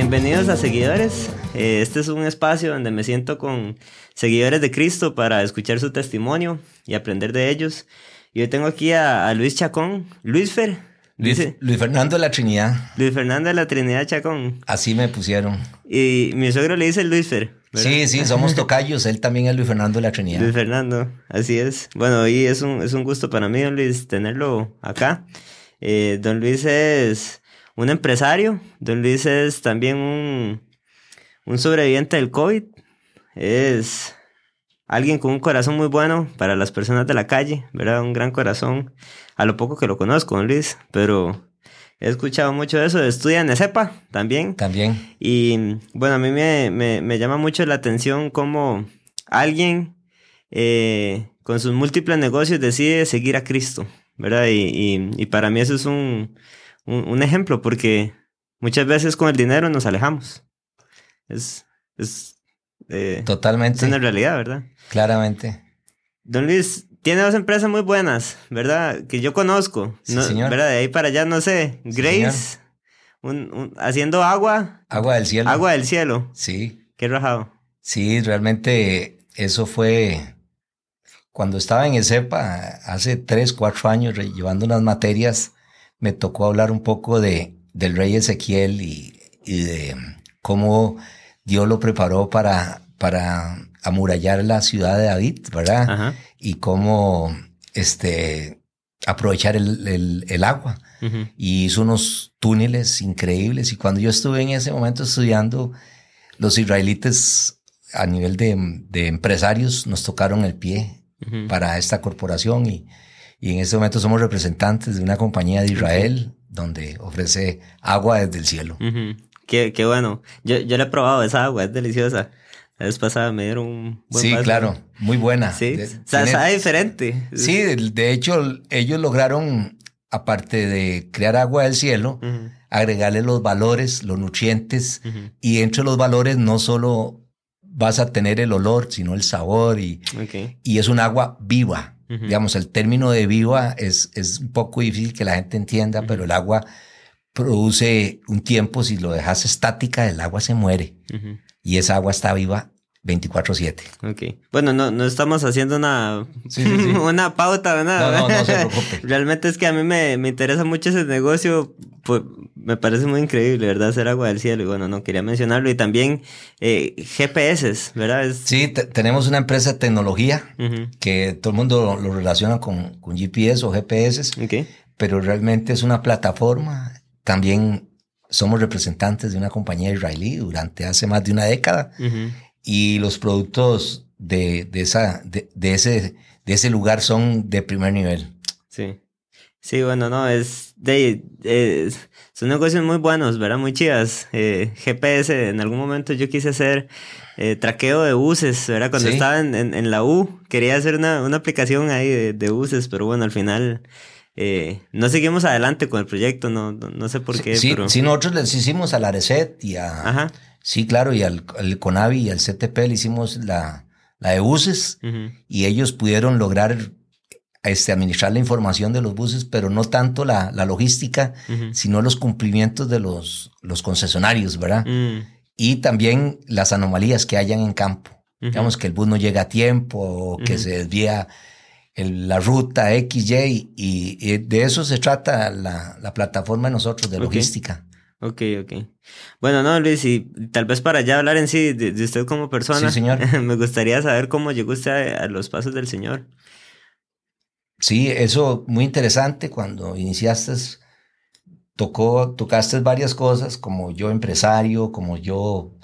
Bienvenidos a Seguidores. Eh, este es un espacio donde me siento con seguidores de Cristo para escuchar su testimonio y aprender de ellos. Y hoy tengo aquí a, Luis Chacón. Luis Fer. Luis, Fernando de la Trinidad. Luis Fernando de la Trinidad Chacón. Así me pusieron. Y mi suegro le dice Luis Fer. Sí, sí, somos tocayos. Él también es Luis Fernando de la Trinidad. Luis Fernando, así es. Bueno, hoy es un, es un gusto para mí, don Luis, tenerlo acá. Eh, don Luis es un empresario. Don Luis es también un, un sobreviviente del COVID. Es alguien con un corazón muy bueno para las personas de la calle, ¿verdad? Un gran corazón. A lo poco que lo conozco, don Luis, pero he escuchado mucho de eso. Estudia en ESEPA también. También. Y bueno, a mí me, me, llama mucho la atención cómo alguien eh, con sus múltiples negocios decide seguir a Cristo, ¿verdad? Y, y para mí eso es un, un, ejemplo, porque muchas veces con el dinero nos alejamos. Es, es eh, totalmente. Es una realidad, ¿verdad? Claramente. Don Luis tiene dos empresas muy buenas, ¿verdad? Que yo conozco. Sí, señor. ¿verdad? De ahí para allá, no sé. Grace, un, haciendo agua. Agua del cielo. Agua del cielo. Sí. Qué rajado. Sí, realmente eso fue cuando estaba en ESEPA hace tres, cuatro años llevando unas materias me tocó hablar un poco de, del rey Ezequiel y, de cómo Dios lo preparó para, para amurallar la ciudad de David, ¿verdad? Y cómo este, aprovechar el, el, agua. Y hizo unos túneles increíbles. Y cuando yo estuve en ese momento estudiando, los israelitas a nivel de, de empresarios nos tocaron el pie para esta corporación y y en este momento somos representantes de una compañía de Israel donde ofrece agua desde el cielo. qué, qué, bueno. Yo, yo la he probado esa agua, es deliciosa. La vez pasada me dieron un buen Sí, claro, muy buena. Sí, o sea, sabe diferente. Sí, de, hecho, ellos lograron, aparte de crear agua del cielo, agregarle los valores, los nutrientes, y entre los valores no solo vas a tener el olor, sino el sabor, y, y es un agua viva. Digamos, el término de viva es, es un poco difícil que la gente entienda, pero el agua produce un tiempo, si lo dejas estática, el agua se muere. Y esa agua está viva 24/7. Ok. Bueno, no, no estamos haciendo una, una pauta nada. No, no, no se preocupe. Realmente es que a mí me, me interesa mucho ese negocio. Pues me parece muy increíble, ¿verdad? Hacer agua del cielo. Y bueno, no quería mencionarlo. Y también eh, GPS, ¿verdad? Sí, tenemos una empresa de tecnología que todo el mundo lo, relaciona con, con, GPS o GPS. Okay. Pero realmente es una plataforma. También somos representantes de una compañía israelí durante hace más de una década y los productos de, de esa, de, ese, de ese lugar son de primer nivel. Sí. Sí, bueno, no, es de, son negocios muy buenos, ¿verdad? Muy chidas. Eh, GPS, en algún momento yo quise hacer eh, traqueo de buses, ¿verdad? Cuando estaba en, en, la U, quería hacer una, una aplicación ahí de, de, buses, pero bueno, al final eh, no seguimos adelante con el proyecto, no, no, sé por qué. Sí, pero... sí, nosotros les hicimos a la Reset y a... Ajá. Sí, claro, y al, CONAVI y al CTP le hicimos la, la de buses y ellos pudieron lograr este, administrar la información de los buses, pero no tanto la, la logística, sino los cumplimientos de los, los concesionarios, ¿verdad? Mm. Y también las anomalías que hayan en campo. Digamos que el bus no llega a tiempo, o que se desvía la ruta XY, y, de eso se trata la, la plataforma de nosotros, de logística. Ok, ok. Bueno, no, Luis, y tal vez para ya hablar en sí de, usted como persona, sí, señor. me gustaría saber cómo llegó usted a, los pasos del Señor. Sí, eso muy interesante cuando iniciaste, tocó, tocaste varias cosas, como yo empresario, como yo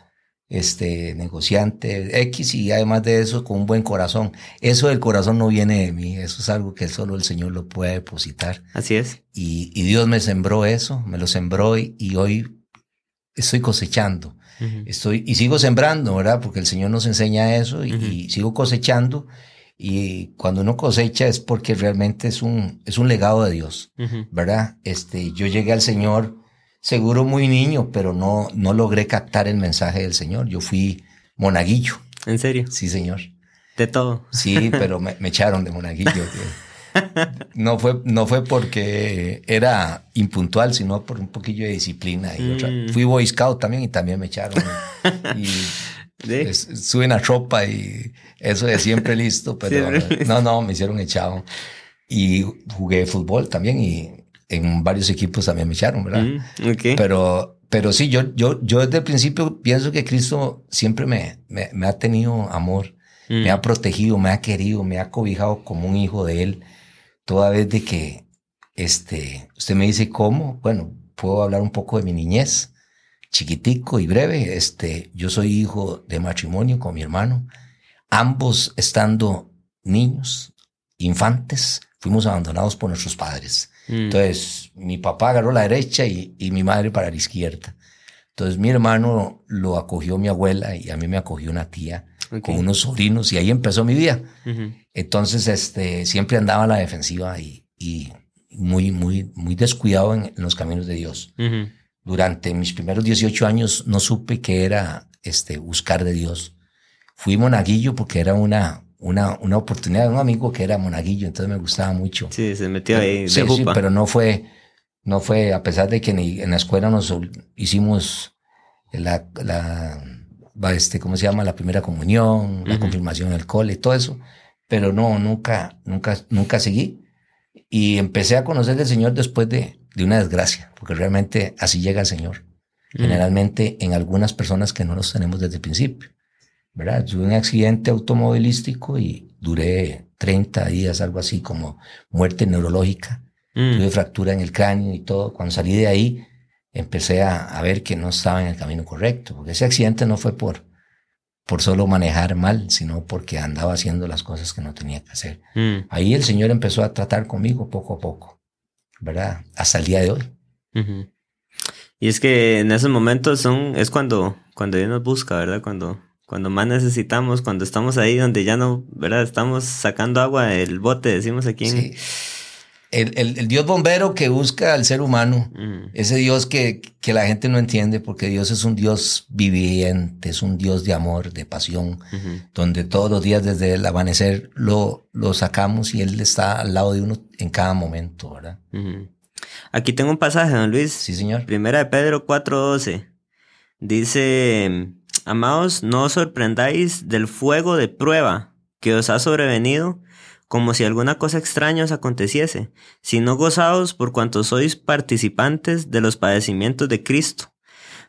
este, negociante X y además de eso con un buen corazón. Eso del corazón no viene de mí, eso es algo que solo el Señor lo puede depositar. Así es. Y, y Dios me sembró eso, me lo sembró y, hoy estoy cosechando. Estoy, y sigo sembrando, ¿verdad? Porque el Señor nos enseña eso y, sigo cosechando. Y cuando uno cosecha es porque realmente es un, es un legado de Dios, ¿verdad? Este, yo llegué al Señor seguro muy niño, pero no, no logré captar el mensaje del Señor. Yo fui monaguillo. ¿En serio? Sí, señor. De todo. Sí, pero me, echaron de monaguillo. no fue, no fue porque era impuntual, sino por un poquillo de disciplina. Y otra. Mm. Fui Boy Scout también y también me echaron. y es- suben a tropa y eso de siempre listo, pero Siempre no, no, me hicieron echado. Y jugué fútbol también y en varios equipos también me echaron, ¿verdad? Mm. Pero, pero sí, yo, yo, yo desde el principio pienso que Cristo siempre me, me, me ha tenido amor, Mm. me ha protegido, me ha querido, me ha cobijado como un hijo de Él. Toda vez de que este, usted me dice cómo, bueno, puedo hablar un poco de mi niñez, chiquitico y breve. Este, yo soy hijo de matrimonio con mi hermano, ambos estando niños, infantes, fuimos abandonados por nuestros padres. Mm. Entonces, mi papá agarró la derecha y, y mi madre para la izquierda. Entonces, mi hermano lo acogió mi abuela y a mí me acogió una tía con unos sobrinos y ahí empezó mi vida. Entonces, este, siempre andaba a la defensiva y, y muy, muy, muy descuidado en, en los caminos de Dios. Durante mis primeros 18 años no supe qué era este, buscar de Dios. Fui monaguillo porque era una, una, una oportunidad de un amigo que era monaguillo, entonces me gustaba mucho. Sí, se metió ahí Sí, de sí, pero no fue, no fue, a pesar de que en la escuela nos hicimos la, la, este, ¿cómo se llama? La primera comunión, la Ujú. confirmación en el cole, todo eso, pero no, nunca, nunca, nunca seguí. Y empecé a conocer del Señor después de, de una desgracia, porque realmente así llega el Señor. Mm. Generalmente en algunas personas que no los tenemos desde el principio. ¿Verdad? Tuve un accidente automovilístico y duré 30 días, algo así como muerte neurológica. Mm. Tuve fractura en el cráneo y todo. Cuando salí de ahí, empecé a, a ver que no estaba en el camino correcto. Porque ese accidente no fue por, por solo manejar mal, sino porque andaba haciendo las cosas que no tenía que hacer. Mm. Ahí el Señor empezó a tratar conmigo poco a poco, ¿verdad? Hasta el día de hoy. Ujú. Y es que en esos momentos son, es cuando, cuando Dios nos busca, ¿verdad? Cuando, cuando más necesitamos, cuando estamos ahí donde ya no, ¿verdad? Estamos sacando agua del bote, decimos aquí. en- Sí. El, el- el Dios bombero que busca al ser humano, Mm. ese Dios que, que la gente no entiende, porque Dios es un Dios viviente, es un Dios de amor, de pasión, donde todos los días desde el amanecer lo, lo sacamos y Él está al lado de uno en cada momento, ¿verdad? Aquí tengo un pasaje, don Luis. Sí, señor. Primera de Pedro 4:12. Dice, amados, no os sorprendáis del fuego de prueba que os ha sobrevenido, como si alguna cosa extraña os aconteciese, sino gozaos por cuanto sois participantes de los padecimientos de Cristo,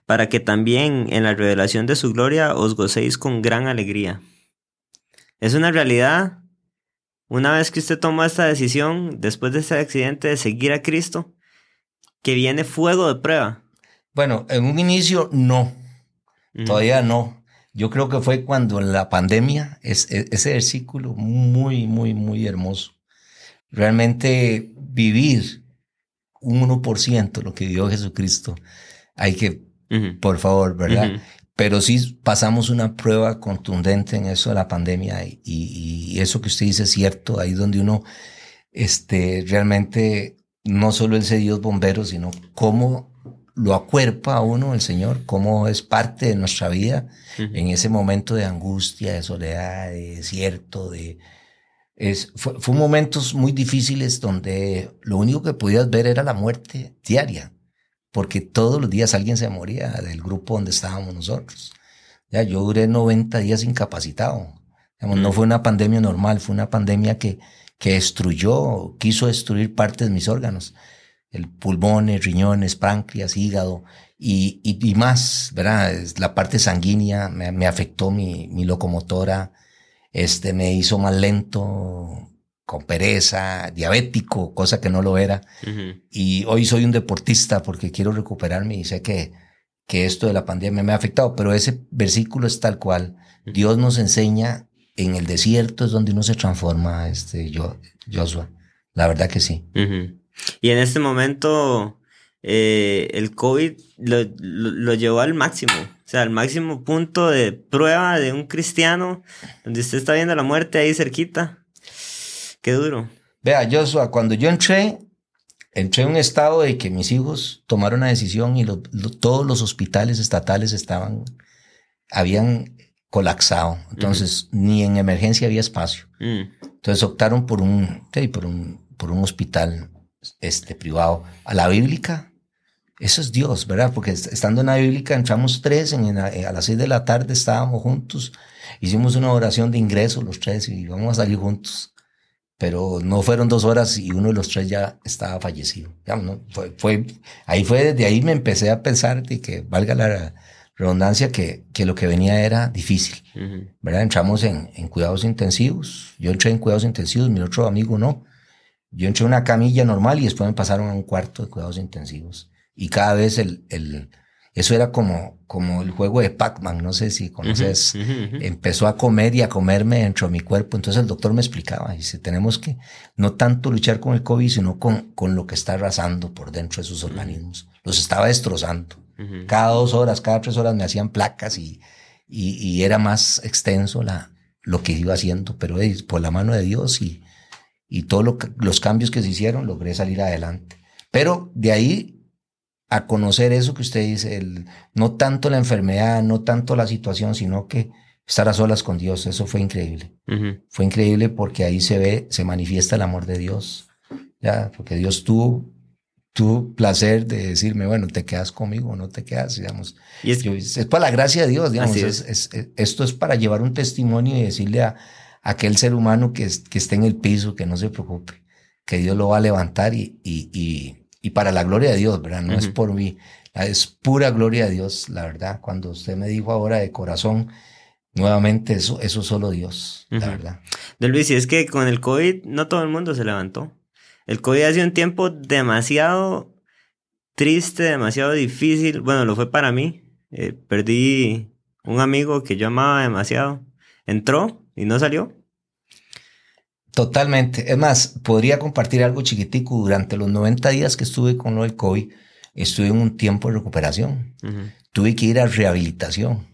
para que también en la revelación de su gloria os gocéis con gran alegría. Es una realidad, una vez que usted toma esta decisión, después de este accidente, de seguir a Cristo, que viene fuego de prueba. Bueno, en un inicio no, Todavía no. Yo creo que fue cuando en la pandemia, es, es- ese versículo muy, muy, muy hermoso. Realmente vivir un 1% lo que dio Jesucristo, hay que, por favor, ¿verdad? Pero sí pasamos una prueba contundente en eso de la pandemia y, y eso que usted dice es cierto, ahí donde uno este, realmente no solo ese Dios bombero, sino cómo lo acuerpa a uno el Señor, cómo es parte de nuestra vida en ese momento de angustia, de soledad, de desierto, de... Es, fue, fue momentos muy difíciles donde lo único que podías ver era la muerte diaria, porque todos los días alguien se moría del grupo donde estábamos nosotros. Ya, yo duré 90 días incapacitado. Digamos, No fue una pandemia normal, fue una pandemia que, que destruyó, quiso destruir partes de mis órganos. El pulmones, riñones, páncreas, hígado y, y, y más, ¿verdad? La parte sanguínea me, me afectó mi, mi locomotora, este, me hizo más lento, con pereza, diabético, cosa que no lo era. Y hoy soy un deportista porque quiero recuperarme y sé que, que esto de la pandemia me ha afectado, pero ese versículo es tal cual. Dios nos enseña en el desierto es donde uno se transforma, este, yo, Joshua. La verdad que sí. Y en este momento eh, el COVID lo, lo- lo llevó al máximo, o sea, al máximo punto de prueba de un cristiano, donde usted está viendo la muerte ahí cerquita. Qué duro. Vea, Joshua, cuando yo entré, entré en un estado de que mis hijos tomaron una decisión y lo- todos los hospitales estatales estaban, habían colapsado. Entonces, ni en emergencia había espacio. Mm, Entonces optaron por un, por un, por un hospital este, privado. A la bíblica, eso es Dios, ¿verdad? Porque estando en la bíblica entramos tres, en, a las seis de la tarde estábamos juntos, hicimos una oración de ingreso los tres y vamos a salir juntos. Pero no fueron dos horas y uno de los tres ya estaba fallecido. fue, fue, ahí fue, desde ahí me empecé a pensar de que valga la redundancia que, que lo que venía era difícil, ¿verdad? Entramos en, en cuidados intensivos, yo entré en cuidados intensivos, mi otro amigo no. Yo entré en una camilla normal y después me pasaron a un cuarto de cuidados intensivos. Y cada vez el, el eso era como, como el juego de Pac-Man, no sé si conoces, empezó a comer y a comerme dentro de mi cuerpo, entonces el doctor me explicaba, dice, tenemos que no tanto luchar con el COVID, sino con, con lo que está arrasando por dentro de sus organismos, los estaba destrozando. Cada dos horas, cada tres horas me hacían placas y, y, y era más extenso la, lo que iba haciendo, pero por la mano de Dios y, y todos los cambios que se hicieron, logré salir adelante. Pero de ahí a conocer eso que usted dice, el, no tanto la enfermedad, no tanto la situación, sino que estar a solas con Dios, eso fue increíble. Fue increíble porque ahí se ve, se manifiesta el amor de Dios, ya, porque Dios tuvo, tu placer de decirme, bueno, te quedas conmigo o no te quedas, digamos. Y es, para la gracia de Dios, digamos. esto es para llevar un testimonio y decirle a, aquel ser humano que, que esté en el piso, que no se preocupe, que Dios lo va a levantar y, y y para la gloria de Dios, ¿verdad? No es por mí, es pura gloria de Dios, la verdad. Cuando usted me dijo ahora de corazón, nuevamente eso, eso solo Dios, la verdad. Don Luis, y es que con el COVID no todo el mundo se levantó. El COVID ha sido un tiempo demasiado triste, demasiado difícil. Bueno, lo fue para mí. Eh, perdí un amigo que yo amaba demasiado. Entró y no salió. Totalmente. Es más, podría compartir algo chiquitico. Durante los 90 días que estuve con lo del COVID, estuve en un tiempo de recuperación. Tuve que ir a rehabilitación.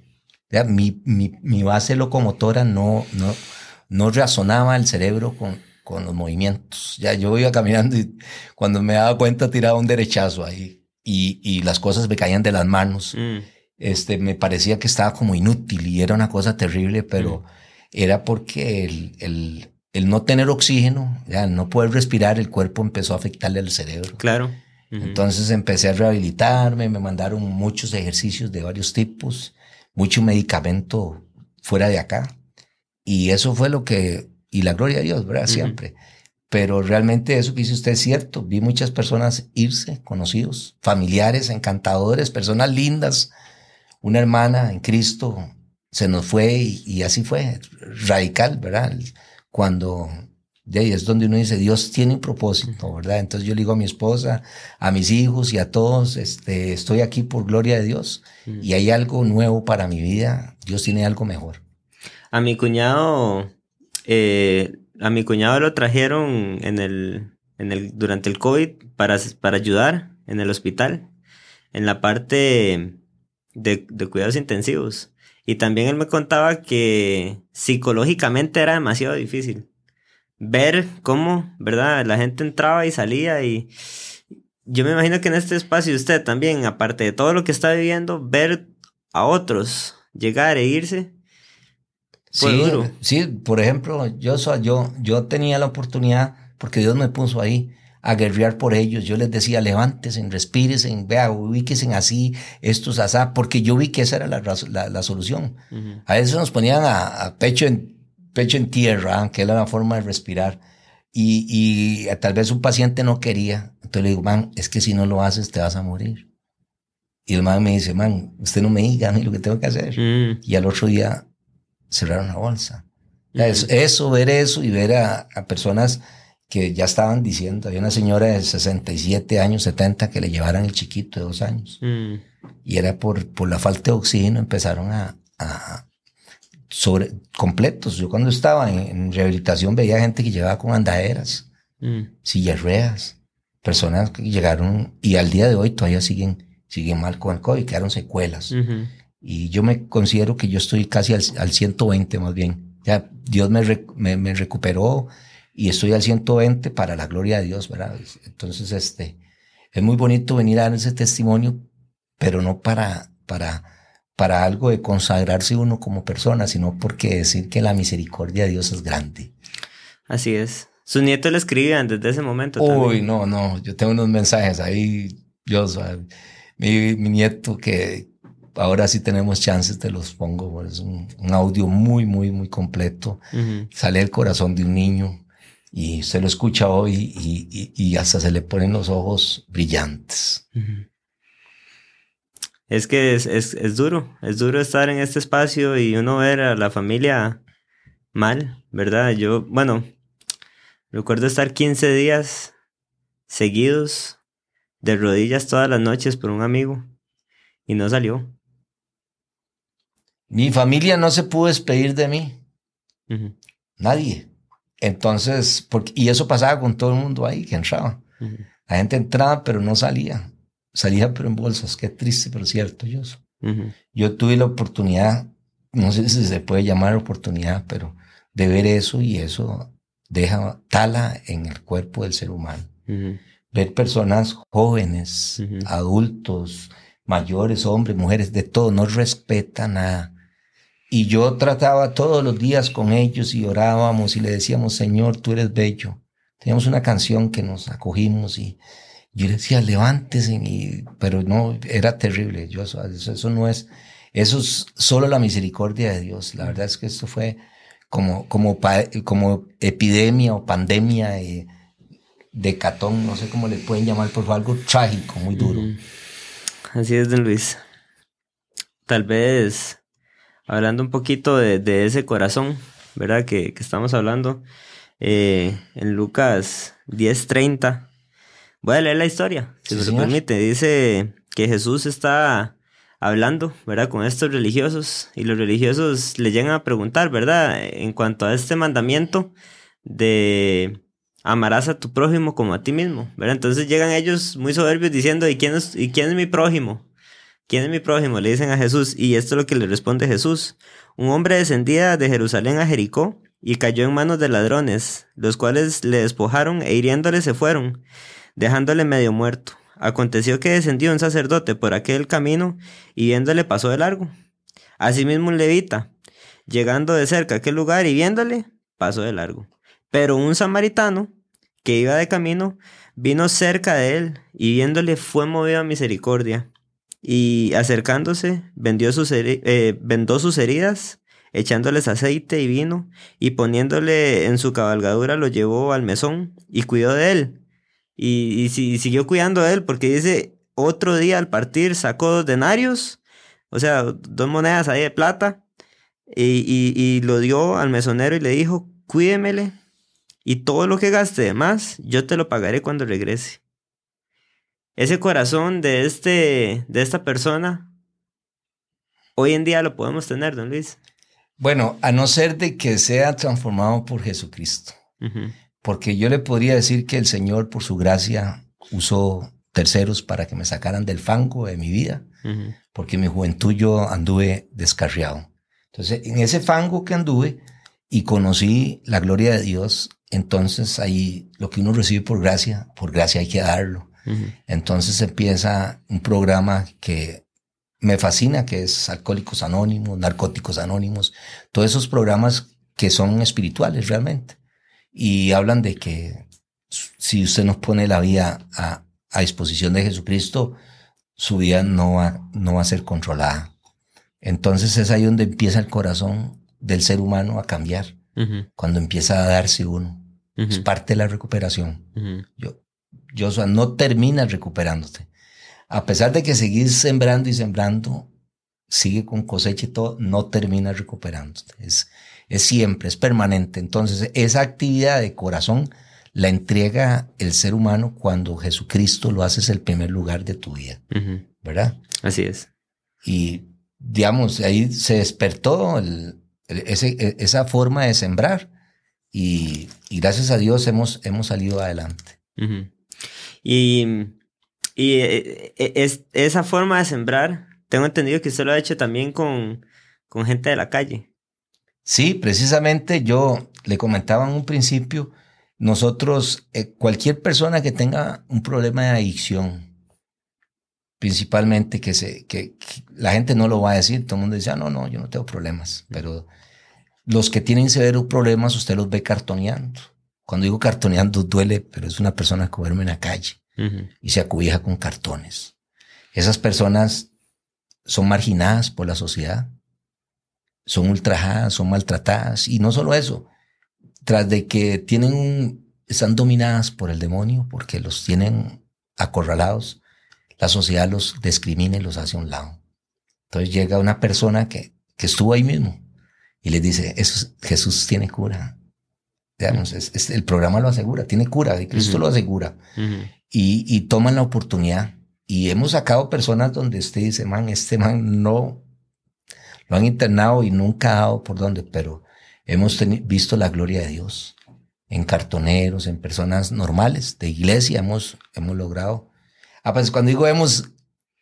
Mi, mi, mi, base locomotora no, no, no razonaba el cerebro con, con los movimientos. Ya yo iba caminando y cuando me daba cuenta tiraba un derechazo ahí y, y las cosas me caían de las manos. Mm. Este, me parecía que estaba como inútil y era una cosa terrible, pero mm. Era porque el, el, el no tener oxígeno, ya no poder respirar, el cuerpo empezó a afectarle al cerebro. Claro. Entonces empecé a rehabilitarme, me mandaron muchos ejercicios de varios tipos, mucho medicamento fuera de acá. Y eso fue lo que, y la gloria a Dios, ¿verdad? Siempre. Pero realmente eso que dice usted es cierto. Vi muchas personas irse, conocidos, familiares, encantadores, personas lindas. Una hermana en Cristo se nos fue y, y así fue, radical, ¿verdad? cuando de ahí es donde uno dice, Dios tiene un propósito, ¿verdad? Entonces yo le digo a mi esposa, a mis hijos y a todos, este, estoy aquí por gloria de Dios y hay algo nuevo para mi vida, Dios tiene algo mejor. A mi cuñado, eh, a mi cuñado lo trajeron en el, en el, durante el COVID para, para ayudar en el hospital, en la parte de, de cuidados intensivos. Y también él me contaba que psicológicamente era demasiado difícil ver cómo, ¿verdad? La gente entraba y salía y yo me imagino que en este espacio usted también, aparte de todo lo que está viviendo, ver a otros llegar e irse. sí, duro. sí, por ejemplo, yo, yo, yo tenía la oportunidad, porque Dios me puso ahí, a guerrear por ellos. Yo les decía, levántense, respírense, vea, ubíquense así, estos asá, porque yo vi que esa era la, la, solución. A veces nos ponían a, pecho, en, pecho en tierra, que era la forma de respirar. Y, y tal vez un paciente no quería. Entonces le digo, man, es que si no lo haces te vas a morir. Y el man me dice, man, usted no me diga a mí lo que tengo que hacer. Mm. Y al otro día cerraron la bolsa. eso, ver eso y ver a, a personas que ya estaban diciendo, había una señora de 67 años, 70, que le llevaran el chiquito de dos años. Mm. Y era por, por la falta de oxígeno, empezaron a, a sobre, completos. Yo cuando estaba en, rehabilitación veía gente que llevaba con andaderas, mm. sillas ruedas, personas que llegaron y al día de hoy todavía siguen, siguen mal con el COVID, quedaron secuelas. Y yo me considero que yo estoy casi al, al 120 más bien. Ya Dios me, me, me recuperó y estoy al 120 para la gloria de Dios, ¿verdad? Entonces, este, es muy bonito venir a dar ese testimonio, pero no para, para, para algo de consagrarse uno como persona, sino porque decir que la misericordia de Dios es grande. Así es. Sus nietos le escribían desde ese momento. Uy, no, no. Yo tengo unos mensajes ahí. Yo, mi, mi nieto que ahora sí tenemos chances, te los pongo. Es un, audio muy, muy, muy completo. Sale el corazón de un niño y se lo escucha hoy y, hasta se le ponen los ojos brillantes. Es que es, es, duro, es duro estar en este espacio y uno ver a la familia mal, ¿verdad? Yo, bueno, recuerdo estar 15 días seguidos de rodillas todas las noches por un amigo y no salió. Mi familia no se pudo despedir de mí. Nadie. Entonces, porque, y eso pasaba con todo el mundo ahí que entraba. La gente entraba, pero no salía. Salía, pero en bolsas. Qué triste, pero cierto, yo. Yo tuve la oportunidad, no sé si se puede llamar oportunidad, pero de ver eso y eso deja tala en el cuerpo del ser humano. Ver personas jóvenes, adultos, mayores, hombres, mujeres, de todo, no respeta nada. Y yo trataba todos los días con ellos y orábamos y le decíamos, Señor, tú eres bello. Teníamos una canción que nos acogimos y yo decía, levántese, pero no, era terrible. Yo, eso, eso no es, eso es solo la misericordia de Dios. La verdad es que esto fue como, como, como epidemia o pandemia de catón, no sé cómo le pueden llamar, por algo trágico, muy duro. Así es, don Luis. Tal vez hablando un poquito de, ese corazón, ¿verdad? Que, estamos hablando. Eh, en Lucas 10:30. Voy a leer la historia, si me lo permite. Dice que Jesús está hablando, ¿verdad? Con estos religiosos y los religiosos le llegan a preguntar, ¿verdad? En cuanto a este mandamiento de amarás a tu prójimo como a ti mismo, ¿verdad? Entonces llegan ellos muy soberbios diciendo, ¿y quién es, ¿y quién es mi prójimo? ¿Quién es mi prójimo? Le dicen a Jesús, y esto es lo que le responde Jesús. Un hombre descendía de Jerusalén a Jericó y cayó en manos de ladrones, los cuales le despojaron e hiriéndole se fueron, dejándole medio muerto. Aconteció que descendió un sacerdote por aquel camino y viéndole pasó de largo. Asimismo un levita, llegando de cerca a aquel lugar y viéndole, pasó de largo. Pero un samaritano, que iba de camino, vino cerca de él y viéndole fue movido a misericordia y acercándose, vendió sus eh, vendó sus heridas, echándoles aceite y vino, y poniéndole en su cabalgadura lo llevó al mesón y cuidó de él. Y, siguió cuidando de él porque dice, otro día al partir sacó dos denarios, o sea, dos monedas ahí de plata, y, y lo dio al mesonero y le dijo, cuídemele, y todo lo que gaste de más, yo te lo pagaré cuando regrese ese corazón de, este, de esta persona, hoy en día lo podemos tener, don Luis. Bueno, a no ser de que sea transformado por Jesucristo. Porque yo le podría decir que el Señor, por su gracia, usó terceros para que me sacaran del fango de mi vida, porque en mi juventud yo anduve descarriado. Entonces, en ese fango que anduve y conocí la gloria de Dios, entonces ahí lo que uno recibe por gracia, por gracia hay que darlo. Entonces empieza un programa que me fascina, que es Alcohólicos Anónimos, Narcóticos Anónimos, todos esos programas que son espirituales realmente. Y hablan de que si usted nos pone la vida a, disposición de Jesucristo, su vida no va, no va a ser controlada. Entonces es ahí donde empieza el corazón del ser humano a cambiar, cuando empieza a darse uno. Es parte de la recuperación. Yo, Joshua, no terminas recuperándote. A pesar de que seguís sembrando y sembrando, sigue con cosecha y todo, no terminas recuperándote. Es, es siempre, es permanente. Entonces, esa actividad de corazón la entrega el ser humano cuando Jesucristo lo haces el primer lugar de tu vida. ¿Verdad? Así es. Y, digamos, ahí se despertó ese, esa forma de sembrar. Y, gracias a Dios hemos, hemos salido adelante. Y, y eh, eh, es, esa forma de sembrar, tengo entendido que usted lo ha hecho también con, con gente de la calle. Sí, precisamente yo le comentaba en un principio, nosotros, eh, cualquier persona que tenga un problema de adicción, principalmente que, se, que, la gente no lo va a decir, todo el mundo dice, ah, no, no, yo no tengo problemas, pero los que tienen severos problemas usted los ve cartoneando Cuando digo cartoneando duele, pero es una persona que duerme en la calle Ujú. y se acobija con cartones. Esas personas son marginadas por la sociedad, son ultrajadas, son maltratadas y no solo eso, tras de que tienen un- están dominadas por el demonio porque los tienen acorralados, la sociedad los discrimina y los hace a un lado. Entonces llega una persona que, que estuvo ahí mismo y les dice, "Eso es- Jesús tiene cura. Digamos, es- es- el programa lo asegura, tiene cura, y Cristo Ujú. lo asegura Ujú. y, y toman la oportunidad. Y hemos sacado personas donde usted dice, man, este man no lo han internado y nunca ha dado por dónde, pero hemos visto la gloria de Dios en cartoneros, en personas normales de iglesia, hemos, hemos logrado. Ah, pues cuando digo hemos,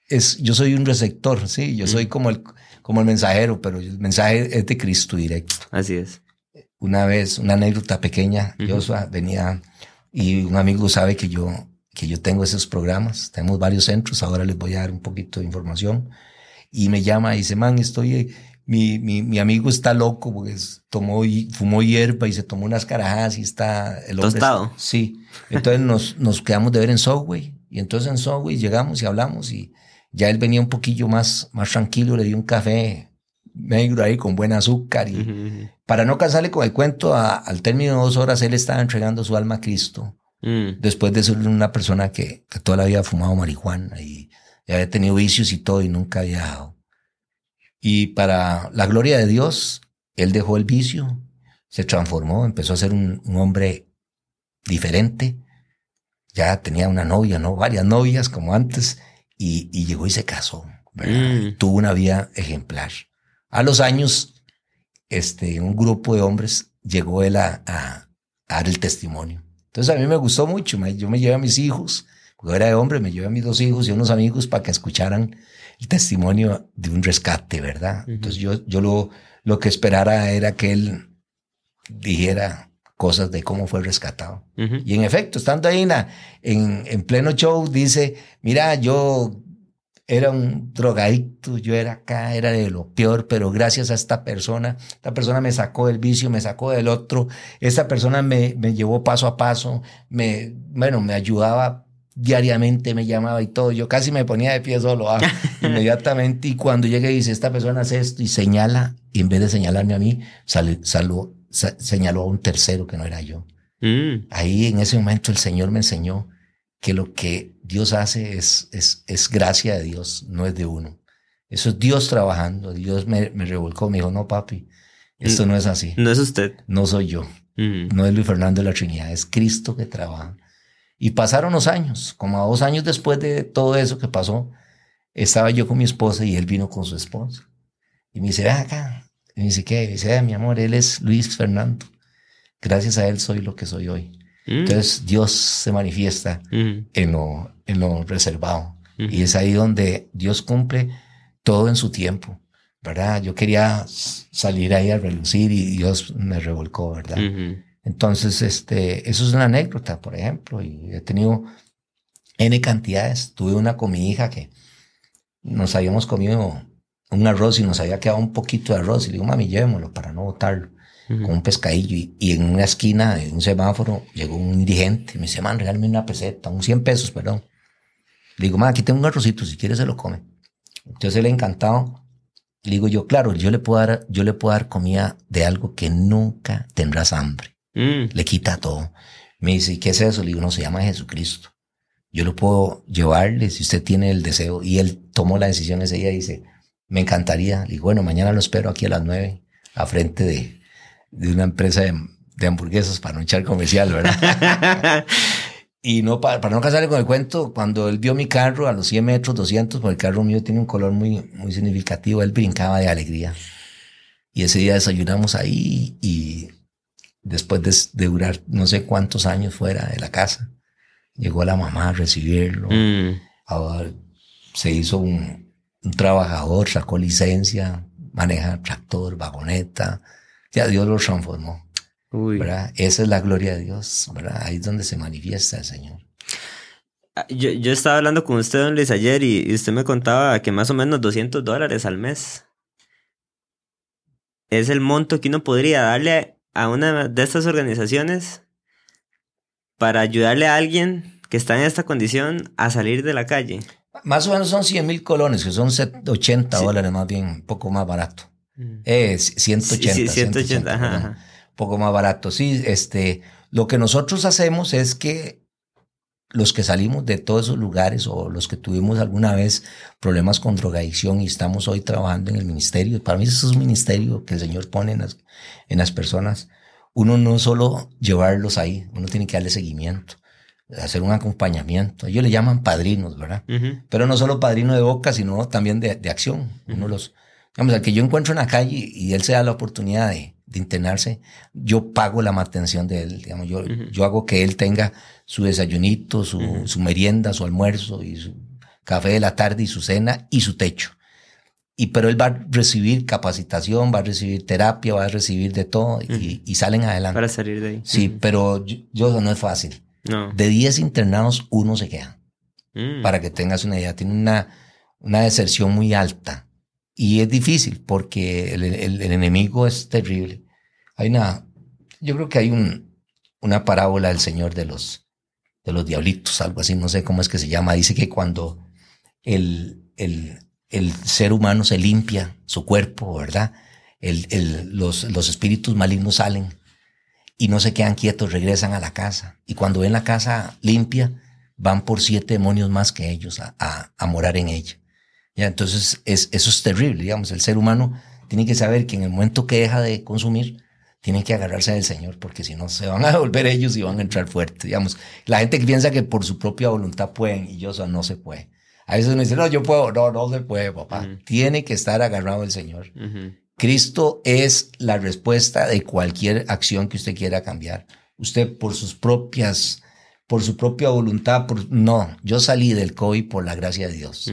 es, yo soy un receptor, sí, yo soy como el, como el mensajero, pero el mensaje es de Cristo directo Así es. Una vez, una anécdota pequeña, Ujú. Joshua venía y un amigo sabe que yo, que yo tengo esos programas, tenemos varios centros, ahora les voy a dar un poquito de información, y me llama y dice, man, estoy, mi, mi, mi amigo está loco porque tomó y fumó hierba y se tomó unas carajadas y está el hombre- Tostado. Sí, entonces nos, nos quedamos de ver en Subway, y entonces en Subway llegamos y hablamos y ya él venía un poquillo más, más tranquilo, le di un café negro ahí con buen azúcar y, para no cansarle con el cuento, a- al término de dos horas él estaba entregando su alma a Cristo, Mm. después de ser una persona que, que toda la vida ha fumado marihuana y, y había tenido vicios y todo y nunca había dejado. Y para la gloria de Dios, él dejó el vicio, se transformó, empezó a ser un, un hombre diferente, ya tenía una novia, no varias novias como antes, y, y llegó y se casó. Mm. tuvo una vida ejemplar. A los años, este, un grupo de hombres llegó él a, a- a dar el testimonio. Entonces a mí me gustó mucho. me- yo me llevé a mis hijos, porque era de hombre, me llevé a mis dos hijos y unos amigos para que escucharan el testimonio de un rescate, ¿verdad? Ujú. Entonces yo, yo lo, lo que esperara era que él dijera cosas de cómo fue rescatado. Ujú. Y en efecto, estando ahí en, en, en pleno show, dice, mira, yo era un drogadicto, yo era acá, era de lo peor, pero gracias a esta persona, esta persona me sacó del vicio, me sacó del otro, esta persona me, me llevó paso a paso, me, bueno, me ayudaba diariamente, me llamaba y todo, yo casi me ponía de pie solo, ah, inmediatamente, y cuando llegué dice, esta persona hace esto y señala, y en vez de señalarme a mí, sale- saló- sa- señaló a un tercero que no era yo. Mm. Ahí en ese momento el Señor me enseñó que lo que Dios hace es, es, es gracia de Dios, no es de uno. Eso es Dios trabajando. Dios me, me revolcó, me dijo, no papi, esto no es así. No es usted. No soy yo, Mm. no es Luis Fernando de la Trinidad, es Cristo que trabaja. Y pasaron los años, como a dos años después de todo eso que pasó, estaba yo con mi esposa y él vino con su esposa. Y me dice, ven acá. Y me dice, ¿qué? Y me dice, "Eh, mi amor, él es Luis Fernando. Gracias a él soy lo que soy hoy. Mm. Entonces Dios se manifiesta Ujú. en lo, en lo reservado. Ujú. Y es ahí donde Dios cumple todo en su tiempo, ¿verdad? Yo quería salir ahí a relucir y Dios me revolcó, ¿verdad? Entonces, este, eso es una anécdota, por ejemplo, y he tenido N cantidades. Tuve una con mi hija que nos habíamos comido un arroz y nos había quedado un poquito de arroz y le digo, mami, llevémoslo para no botarlo Con un pescadillo y, y en una esquina de un semáforo llegó un dirigente me dice, man, regálame una peseta, un 100 pesos, perdón. Le digo, man, aquí tengo un arrocito, si quieres se lo come. Entonces él encantado. Le digo yo, claro, yo le puedo dar, yo le puedo dar comida de algo que nunca tendrás hambre. Mm. Le quita todo. Me dice, ¿y qué es eso? Le digo, no, se llama Jesucristo. Yo lo puedo llevarle si usted tiene el deseo. Y él tomó la decisión ese día y dice, me encantaría. Le digo, bueno, mañana lo espero aquí a las nueve, a frente de, de una empresa de, de hamburguesas para no echar comercial, ¿verdad? y no para, para no casarle con el cuento, cuando él vio mi carro a los 100 metros, 200, porque el carro mío tiene un color muy, muy significativo, él brincaba de alegría. Y ese día desayunamos ahí y después de, de durar no sé cuántos años fuera de la casa, llegó la mamá a recibirlo. Mm. Ahora se hizo un, un trabajador, sacó licencia, maneja tractor, vagoneta. Ya Dios lo transformó. Uy. ¿verdad? Esa es la gloria de Dios, ¿verdad? Ahí es donde se manifiesta el Señor. Ah, Yo, yo estaba hablando con usted, don Luis, ayer y, y usted me contaba que más o menos 200 dólares al mes es el monto que uno podría darle a una de estas organizaciones para ayudarle a alguien que está en esta condición a salir de la calle? Más o menos son 100 mil colones, que son 80 dólares más bien, un poco más barato. Mm. Eh, 180. Sí, 180, ajá, poco más barato. Sí, este, lo que nosotros hacemos es que los que salimos de todos esos lugares o los que tuvimos alguna vez problemas con drogadicción y estamos hoy trabajando en el ministerio, para mí eso es un ministerio que el Señor pone en las, en las personas. Uno no solo llevarlos ahí, uno tiene que darle seguimiento, hacer un acompañamiento. Ellos le llaman padrinos, ¿verdad? Pero no solo padrino de boca, sino también de, de acción. Uno los, digamos, al que yo encuentro en la calle y él se da la oportunidad de, de internarse, yo pago la mantención de él, digamos, yo, yo hago que él tenga su desayunito, su, su, merienda, su almuerzo y su café de la tarde y su cena y su techo. Y pero él va a recibir capacitación, va a recibir terapia, va a recibir de todo y, y, salen adelante. Para salir de ahí. Sí, pero yo, no es fácil. No. De 10 internados, uno se queda. Mm. Para que tengas una idea, tiene una, una deserción muy alta. Y es difícil porque el, enemigo es terrible. Hay una, yo creo que hay un, una parábola del Señor de los, de los diablitos, algo así, no sé cómo es que se llama. Dice que cuando el, el, ser humano se limpia su cuerpo, ¿verdad? Los, los espíritus malignos salen y no se quedan quietos, regresan a la casa. Y cuando ven la casa limpia, van por siete demonios más que ellos a, a morar en ella. Entonces, es, eso es terrible, digamos, el ser humano tiene que saber que en el momento que deja de consumir, tiene que agarrarse del Señor, porque si no, se van a devolver ellos y van a entrar fuerte, digamos. La gente que piensa que por su propia voluntad pueden y yo, o no se puede. A veces uno dice, no, yo puedo, no, no se puede, papá. Tiene que estar agarrado del Señor. Cristo es la respuesta de cualquier acción que usted quiera cambiar. Usted por sus propias, por su propia voluntad, por, no, yo salí del COVID por la gracia de Dios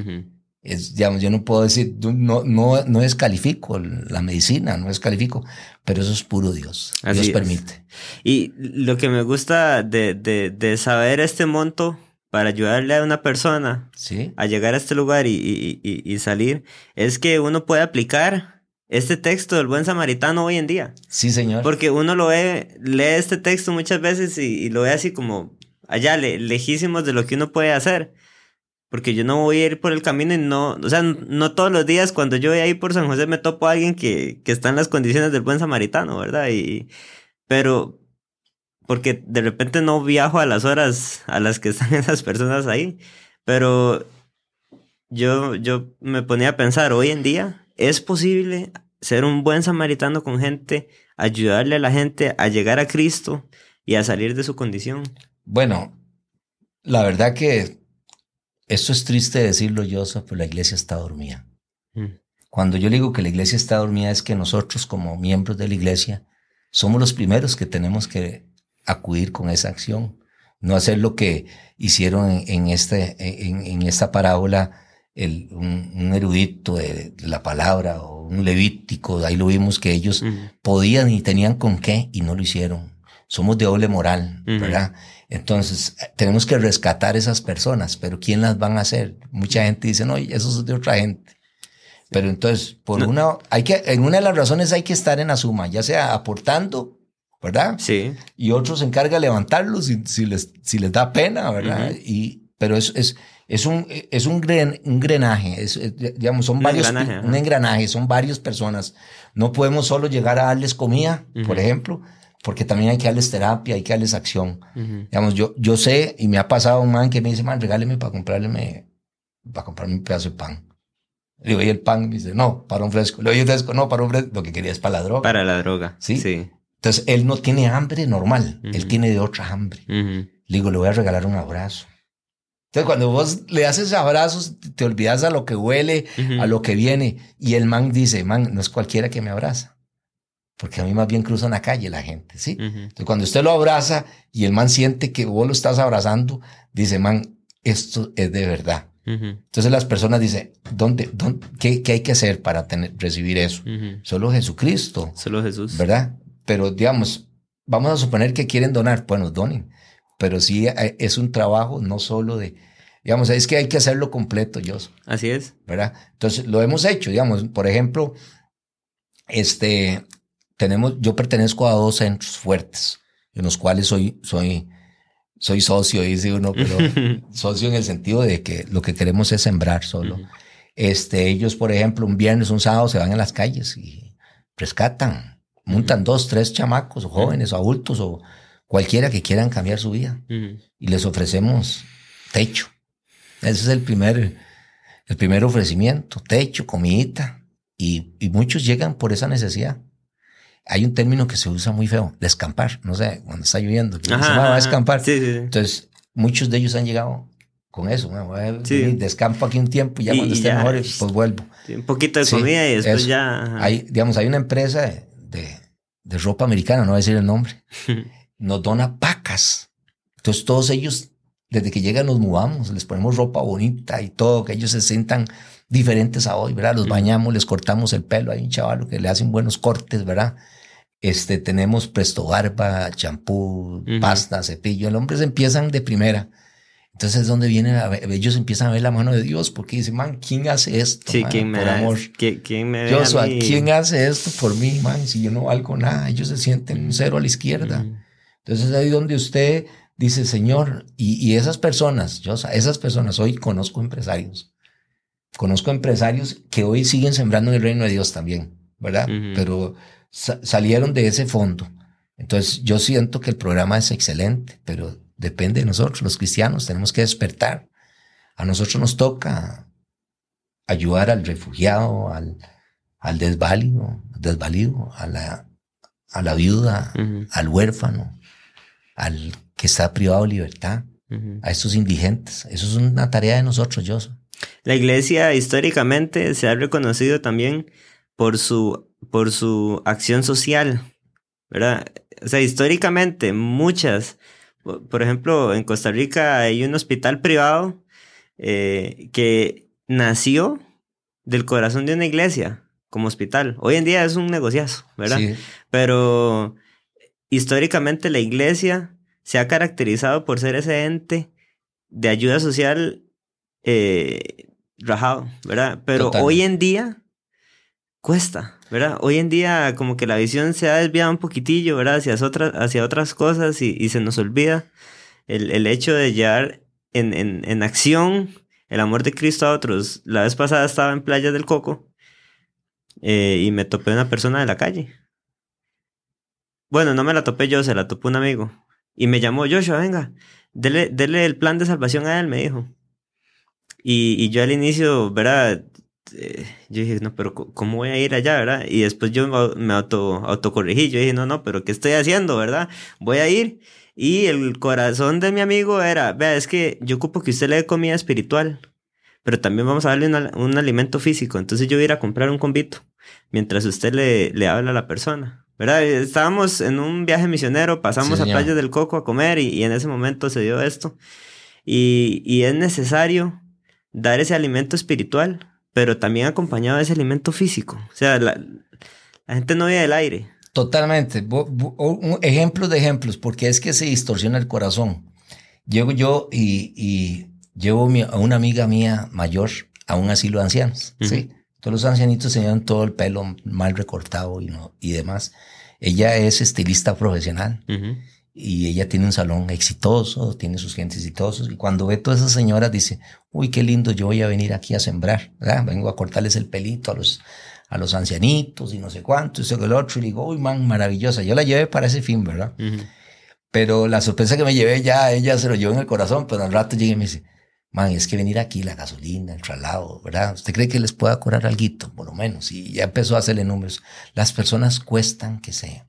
digamos, yo no puedo decir, no, no, no descalifico la medicina, no descalifico, pero eso es puro Dios. Dios permite. Y lo que me gusta de, de, de, saber este monto para ayudarle a una persona ¿Sí? a llegar a este lugar y, y, y, salir es que uno puede aplicar este texto del buen samaritano hoy en día. Sí, señor. Porque uno lo ve, lee este texto muchas veces y, lo ve así como allá, lejísimos de lo que uno puede hacer. Porque yo no voy a ir por el camino y no, o sea, no todos los días cuando yo voy a ir por San José me topo a alguien que, que está en las condiciones del buen samaritano, ¿verdad? Y, pero, porque de repente no viajo a las horas a las que están esas personas ahí, pero yo, yo me ponía a pensar, hoy en día es posible ser un buen samaritano con gente, ayudarle a la gente a llegar a Cristo y a salir de su condición. Bueno, la verdad que esto es triste decirlo, Joseph, pero la iglesia está dormida. Mm. Cuando yo digo que la iglesia está dormida es que nosotros como miembros de la iglesia somos los primeros que tenemos que acudir con esa acción. No hacer lo que hicieron en, este, en, esta parábola el, un, erudito de, la palabra o un levítico, ahí lo vimos que ellos podían y tenían con qué y no lo hicieron. Somos de doble moral, ¿verdad? Entonces, tenemos que rescatar esas personas, pero ¿quién las van a hacer? Mucha gente dice, no, eso es de otra gente. Pero entonces, por una, hay que, en una de las razones hay que estar en la suma, ya sea aportando, ¿verdad? Sí. Y otros se encarga de levantarlos si, si, les, si les da pena, ¿verdad? y, pero es, es, es un, es un, gren, un grenaje, es, digamos, son varios, un engranaje, son varias personas. No podemos solo llegar a darles comida, por ejemplo, porque también hay que darles terapia, hay que darles acción. Digamos, yo, yo sé, y me ha pasado un man que me dice, man, regáleme para comprarle, para comprarme un pedazo de pan. Le digo, ¿y el pan? Me dice, no, para un fresco. Le digo, ¿y fresco? No, para un fresco. Lo que quería es para la droga. Para la droga. Sí. sí. Entonces, él no tiene hambre normal, él tiene de otra hambre. Le digo, le voy a regalar un abrazo. Entonces, cuando vos le haces abrazos, te olvidas a lo que huele, a lo que viene. Y el man dice, man, no es cualquiera que me abraza porque a mí más bien cruzan la calle la gente, ¿sí? Entonces, cuando usted lo abraza y el man siente que vos lo estás abrazando, dice, man, esto es de verdad. Entonces las personas dicen, ¿dónde, dónde qué, qué, hay que hacer para tener, recibir eso? Solo Jesucristo. Solo Jesús. ¿Verdad? Pero digamos, vamos a suponer que quieren donar, bueno, donen. Pero sí eh, es un trabajo no solo de, digamos, es que hay que hacerlo completo, yo. Así es. ¿Verdad? Entonces lo hemos hecho, digamos, por ejemplo, este, tenemos, yo pertenezco a dos centros fuertes, en los cuales soy, soy soy socio, dice uno, pero socio en el sentido de que lo que queremos es sembrar solo. Este, ellos, por ejemplo, un viernes, un sábado se van a las calles y rescatan, montan dos, tres chamacos, o jóvenes, o adultos, o cualquiera que quieran cambiar su vida. Y les ofrecemos techo. Ese es el primer, el primer ofrecimiento, techo, comidita. Y, y muchos llegan por esa necesidad. Hay un término que se usa muy feo, descampar. No sé, cuando está lloviendo, se va a descampar. Entonces, muchos de ellos han llegado con eso. Descampo aquí un tiempo y ya cuando esté mejor, pues vuelvo. un poquito de comida y después ya. Hay, digamos, hay una empresa de, de, ropa americana, no voy a decir el nombre, nos dona pacas. Entonces, todos ellos, desde que llegan, nos mudamos, les ponemos ropa bonita y todo, que ellos se sientan diferentes a hoy, ¿verdad? Los bañamos, les cortamos el pelo. Hay un chaval que le hacen buenos cortes, ¿verdad? Este, tenemos presto barba, champú, pasta, cepillo. El hombre se empiezan de primera. Entonces es donde vienen, ellos empiezan a ver la mano de Dios, porque dicen, man, ¿quién hace esto? Sí, ¿quién por me amor? ¿quién, me yo soy, ¿quién hace esto por mí, man? Si yo no valgo nada, ellos se sienten un cero a la izquierda. Entonces ahí donde usted dice, Señor, y, y esas personas, yo, esas personas, hoy conozco empresarios, conozco empresarios que hoy siguen sembrando en el reino de Dios también, ¿verdad? Pero salieron de ese fondo. Entonces yo siento que el programa es excelente, pero depende de nosotros, los cristianos, tenemos que despertar. A nosotros nos toca ayudar al refugiado, al, al desvalido, desvalido, a la, a la viuda, al huérfano, al que está privado de libertad, a estos indigentes. Eso es una tarea de nosotros, yo. La iglesia históricamente se ha reconocido también por su, por su acción social, ¿verdad? O sea, históricamente muchas, por ejemplo, en Costa Rica hay un hospital privado eh, que nació del corazón de una iglesia como hospital. Hoy en día es un negociazo, ¿verdad? Sí. Pero históricamente la iglesia se ha caracterizado por ser ese ente de ayuda social eh, rajado, ¿verdad? Pero hoy en día cuesta, ¿verdad? Hoy en día como que la visión se ha desviado un poquitillo, ¿verdad? Hacia otras, hacia otras cosas y, se nos olvida el, el hecho de llevar en, en, en, acción el amor de Cristo a otros. La vez pasada estaba en Playa del Coco eh, y me topé una persona de la calle. Bueno, no me la topé yo, se la topó un amigo. Y me llamó, Joshua, venga, dele, dele el plan de salvación a él, me dijo. Y, y yo al inicio, ¿verdad? Eh, yo dije, no, pero ¿cómo voy a ir allá, verdad? Y después yo me auto, autocorrigí, yo dije, no, no, pero ¿qué estoy haciendo, verdad? Voy a ir. Y el corazón de mi amigo era, vea, es que yo ocupo que usted le dé comida espiritual, pero también vamos a darle un alimento físico. Entonces yo voy a ir a comprar un convito mientras usted le, le habla a la persona. ¿verdad? Estábamos en un viaje misionero, pasamos a Playa del Coco a comer y, y, en ese momento se dio esto. Y, y es necesario dar ese alimento espiritual pero también acompañado de ese alimento físico. O sea, la, gente no vive del aire. Totalmente. Ejemplos de ejemplos, porque es que se distorsiona el corazón. Llego yo y, llevo a una amiga mía mayor a un asilo de ancianos. ¿sí? Todos los ancianitos tenían todo el pelo mal recortado y, no, y demás. Ella es estilista profesional y ella tiene un salón exitoso, tiene sus gentes exitosos, y cuando ve todas esas señoras dice, uy, qué lindo, yo voy a venir aquí a sembrar, ¿verdad? vengo a cortarles el pelito a los, a los ancianitos y no sé cuánto, y eso que el otro, y digo, uy, man, maravillosa, yo la llevé para ese fin, ¿verdad? Pero la sorpresa que me llevé ya, ella se lo llevó en el corazón, pero al rato llegué y me dice, man, es que venir aquí, la gasolina, el traslado, ¿verdad? ¿Usted cree que les pueda cobrar algo? Por lo menos, y ya empezó a hacerle números. Las personas cuestan que sea,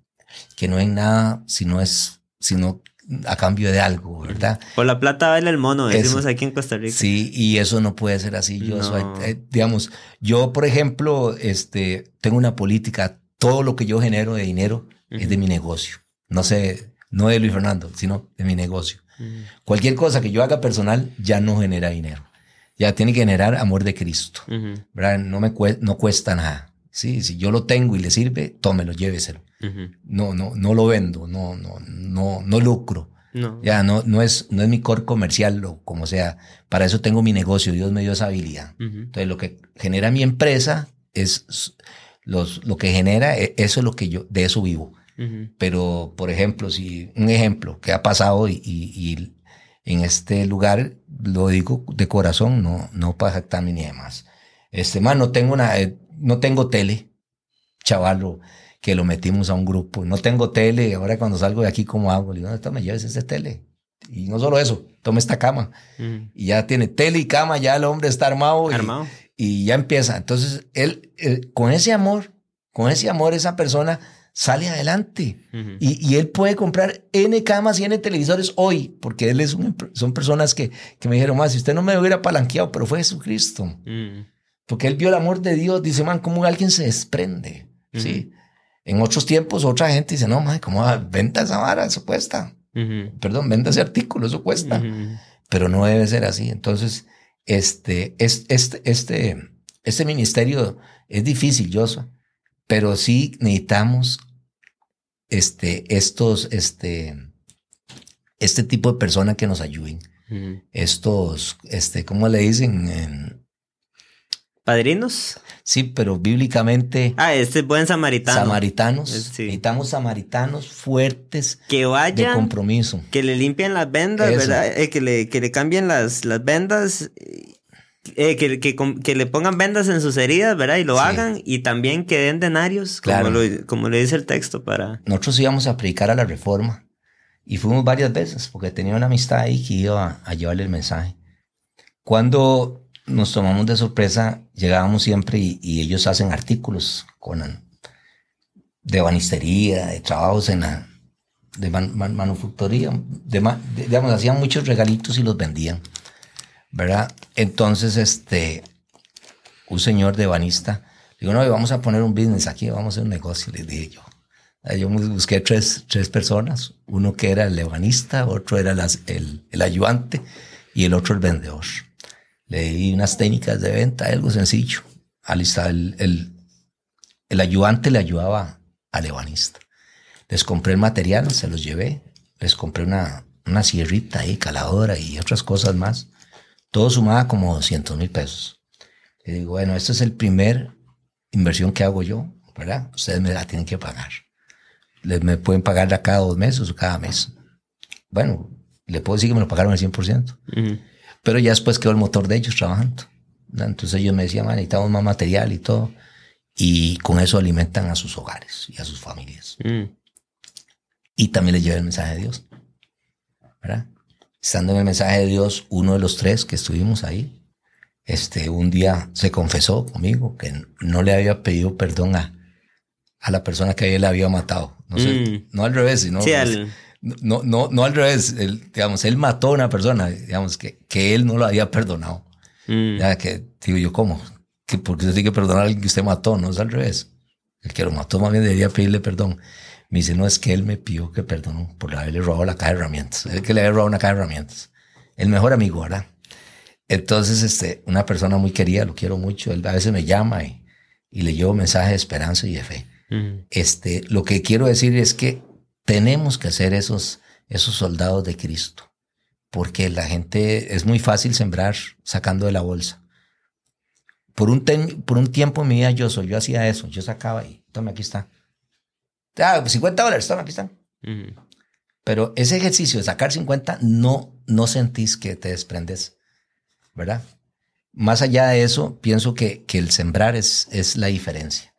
que no hay nada si no es sino a cambio de algo, ¿verdad? Por la plata vale el mono, decimos aquí en Costa Rica. Sí, y eso no puede ser así. Yo eh, digamos, yo, por ejemplo, este, tengo una política, todo lo que yo genero de dinero es de mi negocio. No sé, no de Luis Fernando, sino de mi negocio. Cualquier cosa que yo haga personal ya no genera dinero. Ya tiene que generar amor de Cristo. ¿verdad? No me no cuesta nada. Sí, si yo lo tengo y le sirve, tómelo, lléveselo. No, no, no lo vendo, no, no, no, no lucro. No. Ya no, no es, no es mi core comercial o como sea. Para eso tengo mi negocio. Dios me dio esa habilidad. Entonces, lo que genera mi empresa es los, lo que genera, e, eso es lo que yo, de eso vivo. Pero, por ejemplo, si un ejemplo que ha pasado y, y, en este lugar, lo digo de corazón, no, no para jactarme ni demás. Este, no tengo una, eh, no tengo tele, chavalo, que lo metimos a un grupo. No tengo tele, ahora cuando salgo de aquí, ¿cómo hago? Le digo, ¿dónde me lleves ese tele? Y no solo eso, toma esta cama. Y ya tiene tele y cama, ya el hombre está armado. Armado. Y, ya empieza. Entonces, él, con ese amor, con ese amor, esa persona sale adelante. y, y, él puede comprar N camas y N televisores hoy, porque él es un, son personas que, que me dijeron, más, si usted no me hubiera palanqueado, pero fue Jesucristo. Porque él vio el amor de Dios, dice, man, cómo alguien se desprende. Sí. En otros tiempos, otra gente dice, no, man, ¿cómo venta esa vara? Eso cuesta. Perdón, venda ese artículo, eso cuesta. Pero no debe ser así. Entonces, este, este, este, este ministerio es difícil, Joshua, pero sí necesitamos este, estos, este, este tipo de personas que nos ayuden. Estos, este, ¿cómo le dicen? ¿Padrinos? Sí, pero bíblicamente. Ah, este es buen samaritano. Samaritanos. Necesitamos samaritanos fuertes. Que vayan. De compromiso. Que le limpien las vendas, ¿verdad? Eh, que, le, que le cambien las, las vendas. Eh, que, que, que, le pongan vendas en sus heridas, ¿verdad? Y lo hagan. Y también que den denarios, como, lo, como le dice el texto para... Nosotros íbamos a predicar a la reforma. Y fuimos varias veces, porque tenía una amistad ahí que iba a llevarle el mensaje. Cuando nos tomamos de sorpresa, llegábamos siempre y, ellos hacen artículos con, de banistería, de trabajos en la de manufactoría, digamos, hacían muchos regalitos y los vendían, ¿verdad? Entonces, este, un señor de banista, digo, no, vamos a poner un business aquí, vamos a hacer un negocio, le dije yo. Yo busqué tres, tres personas, uno que era el ebanista, otro era el, el ayudante y el otro el vendedor. Le di unas técnicas de venta, algo sencillo. El, el, el ayudante le ayudaba al ebanista. Les compré el material, se los llevé. Les compré una, una sierrita ahí, caladora y otras cosas más. Todo sumaba como 200 mil pesos. Le digo, bueno, esta es el primer inversión que hago yo, ¿verdad? Ustedes me la tienen que pagar. Les, me pueden pagar cada dos meses o cada mes. Bueno, le puedo decir que me lo pagaron al 100%. Uh pero ya después quedó el motor de ellos trabajando. Entonces ellos me decían, necesitamos más material y todo. Y con eso alimentan a sus hogares y a sus familias. Mm. Y también les llevé el mensaje de Dios. ¿verdad? Estando en el mensaje de Dios, uno de los tres que estuvimos ahí, este, un día se confesó conmigo que no le había pedido perdón a, a la persona que él había matado. No, sé, mm. no al revés, sino sí, pues, no, no, no al revés, él, digamos, él mató a una persona, digamos, que, que él no lo había perdonado. Mm. Ya que, digo yo, ¿cómo? ¿Que ¿Por qué usted tiene que perdonar a alguien que usted mató? No es al revés. El que lo mató más bien debería pedirle perdón. Me dice, no, es que él me pidió que perdonó por haberle robado la caja de herramientas. Él que le había robado una caja de herramientas. El mejor amigo, ¿verdad? Entonces, este, una persona muy querida, lo quiero mucho. Él a veces me llama y, y le llevo mensajes de esperanza y de fe. Mm. Este, lo que quiero decir es que tenemos que ser esos, esos soldados de Cristo, porque la gente es muy fácil sembrar sacando de la bolsa. Por un, por un tiempo en mi vida yo, soy, yo hacía eso, yo sacaba y tome, aquí está. Ah, 50 dólares, toma, aquí están. Pero ese ejercicio de sacar 50 no, no sentís que te desprendes, ¿verdad? Más allá de eso, pienso que, que el sembrar es, es la diferencia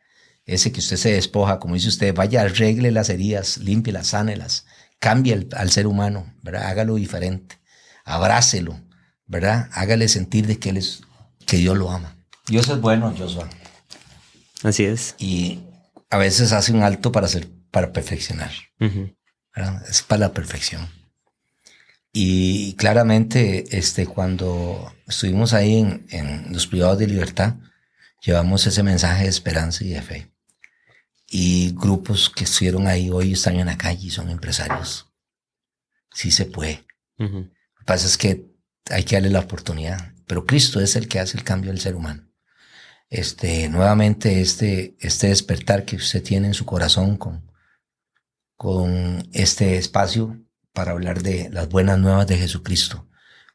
ese que usted se despoja, como dice usted, vaya, arregle las heridas, límpielas, sánelas, cambie al ser humano, ¿verdad? Hágalo diferente, abrácelo, ¿verdad? Hágale sentir de que él es, que Dios lo ama. Dios es bueno, Joshua. Así es. Y a veces hace un alto para hacer, para perfeccionar. Es para la perfección. Y claramente, este, cuando estuvimos ahí en, en los privados de libertad, llevamos ese mensaje de esperanza y de fe y grupos que estuvieron ahí hoy están en la calle y son empresarios. Sí se puede. Lo que pasa es que hay que darle la oportunidad, pero Cristo es el que hace el cambio del ser humano. Este, nuevamente, este, este despertar que usted tiene en su corazón con, con este espacio para hablar de las buenas nuevas de Jesucristo,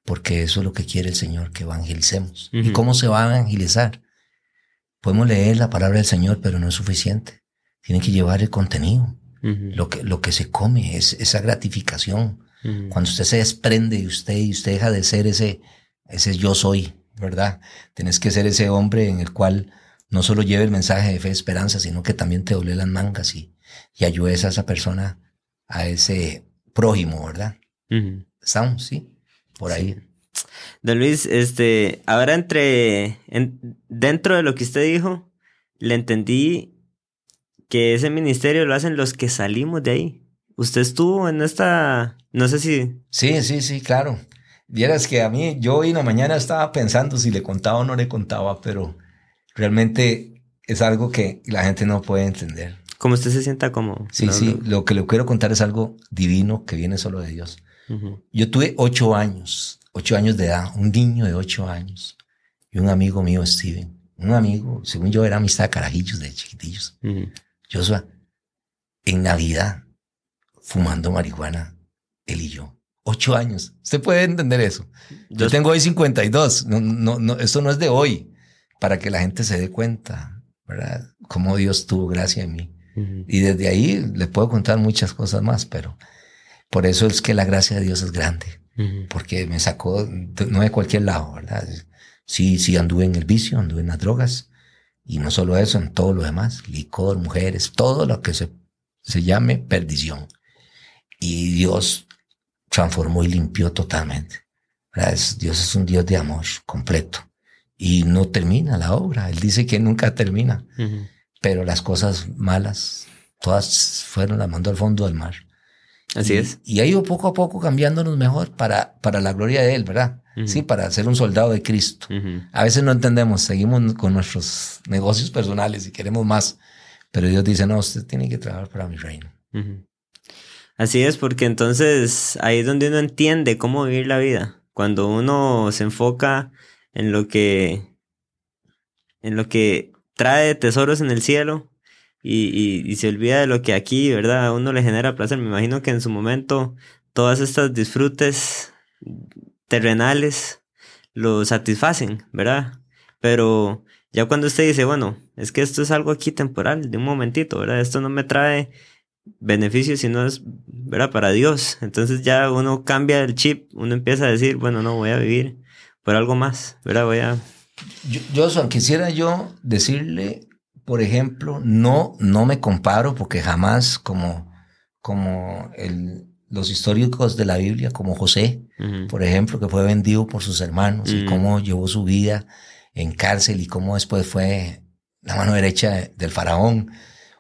porque eso es lo que quiere el Señor, que evangelicemos. ¿Y cómo se va a evangelizar? Podemos leer la palabra del Señor, pero no es suficiente tienen que llevar el contenido, lo, que, lo que se come, es esa gratificación, Cuando usted se desprende de usted y usted deja de ser ese, ese yo soy, ¿verdad? Tienes que ser ese hombre en el cual no solo lleve el mensaje de fe y esperanza, sino que también te doble las mangas y, y ayudes a esa persona, a ese prójimo, ¿verdad? Estamos, sí, por ahí. Don Luis, este, ahora entre, dentro de lo que usted dijo, le entendí que ese ministerio lo hacen los que salimos de ahí. Usted estuvo en esta, no sé si... Sí, sí, sí, claro. Vieras que a mí, yo hoy en la mañana estaba pensando si le contaba o no le contaba, pero realmente es algo que la gente no puede entender. Como usted se sienta como... Sí, sí, lo que le quiero contar es algo divino que viene solo de Dios. Yo tuve ocho años, ocho años de edad, un niño de ocho años y un amigo mío, Steven, un amigo, según yo era amistad de carajillos de chiquitillos. Joshua, en Navidad, fumando marihuana, él y yo. Ocho años. Usted puede entender eso. Yo tengo hoy 52. No, no, no, esto no es de hoy. Para que la gente se dé cuenta, ¿verdad? Cómo Dios tuvo gracia en mí. Y desde ahí le puedo contar muchas cosas más, pero por eso es que la gracia de Dios es grande, porque me sacó no de cualquier lado, ¿verdad? Sí, sí anduve en el vicio, anduve en las drogas, y no solo eso, en todo lo demás, licor, mujeres, todo lo que se, se llame perdición. Y Dios transformó y limpió totalmente. Dios es un Dios de amor completo. Y no termina la obra. Él dice que nunca termina. Pero las cosas malas, todas fueron, las mandó al fondo del mar. Así es. Y ha ido poco a poco cambiándonos mejor para, para la gloria de Él, ¿verdad? Sí, para ser un soldado de Cristo. A veces no entendemos, seguimos con nuestros negocios personales y queremos más, pero Dios dice, no, usted tiene que trabajar para mi reino. Así es, porque entonces ahí es donde uno entiende cómo vivir la vida. Cuando uno se enfoca en lo que, en lo que trae tesoros en el cielo, y, se olvida de lo que aquí, ¿verdad? A uno le genera placer. Me imagino que en su momento todas estas disfrutes terrenales lo satisfacen, ¿verdad? Pero ya cuando usted dice, bueno, es que esto es algo aquí temporal, de un momentito, ¿verdad? Esto no me trae beneficios, sino es, ¿verdad? Para Dios. Entonces ya uno cambia el chip, uno empieza a decir, bueno, no, voy a vivir por algo más, ¿verdad? Voy a... Yo, yo quisiera yo decirle por ejemplo, no, no me comparo porque jamás como, como el, los históricos de la Biblia, como José, por ejemplo, que fue vendido por sus hermanos y cómo llevó su vida en cárcel y cómo después fue la mano derecha del faraón,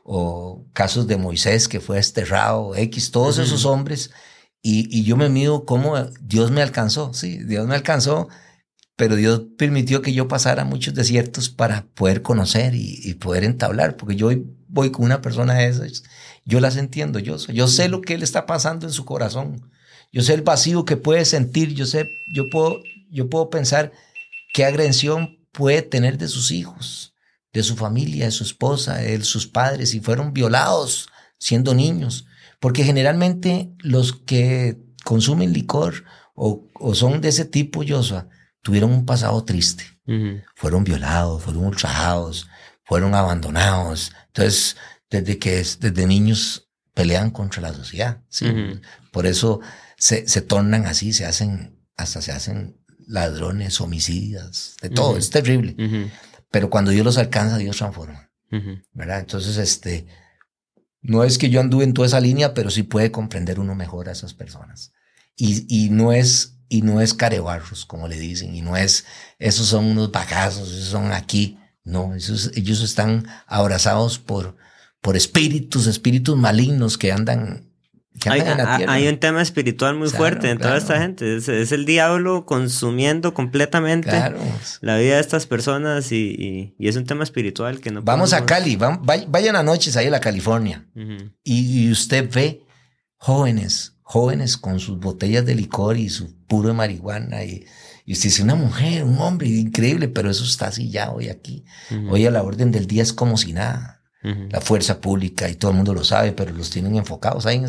o casos de Moisés que fue desterrado, X, todos esos hombres, y, y, yo me mido cómo Dios me alcanzó, sí, Dios me alcanzó pero Dios permitió que yo pasara muchos desiertos para poder conocer y, poder entablar, porque yo voy con una persona de esas, yo las entiendo, yo, yo sé lo que él está pasando en su corazón, yo sé el vacío que puede sentir, yo sé, yo puedo, yo puedo pensar qué agresión puede tener de sus hijos, de su familia, de su esposa, de sus padres, si fueron violados siendo niños, porque generalmente los que consumen licor o, son de ese tipo, Joshua, tuvieron un pasado triste. Fueron violados, fueron ultrajados, fueron abandonados. Entonces, desde que desde niños pelean contra la sociedad. ¿sí? Por eso se, se tornan así, se hacen, hasta se hacen ladrones, homicidas, de todo. Es terrible. Pero cuando Dios los alcanza, Dios transforma. ¿Verdad? Entonces, este, no es que yo anduve en toda esa línea, pero sí puede comprender uno mejor a esas personas. Y, y no es y no es carebarros, como le dicen, y no es, esos son unos bagazos, esos son aquí. No, esos, ellos están abrazados por, por espíritus, espíritus malignos que andan, que hay, en la tierra. Hay un tema espiritual muy fuerte en toda esta gente. Es, el diablo consumiendo completamente la vida de estas personas y, y, es un tema espiritual que no Vamos a Cali, vayan a noches ahí a la California y, y usted ve jóvenes jóvenes con sus botellas de licor y su puro de marihuana. Y, y usted dice, una mujer, un hombre, increíble, pero eso está así ya hoy aquí. Hoy a la orden del día es como si nada. La fuerza pública y todo el mundo lo sabe, pero los tienen enfocados ahí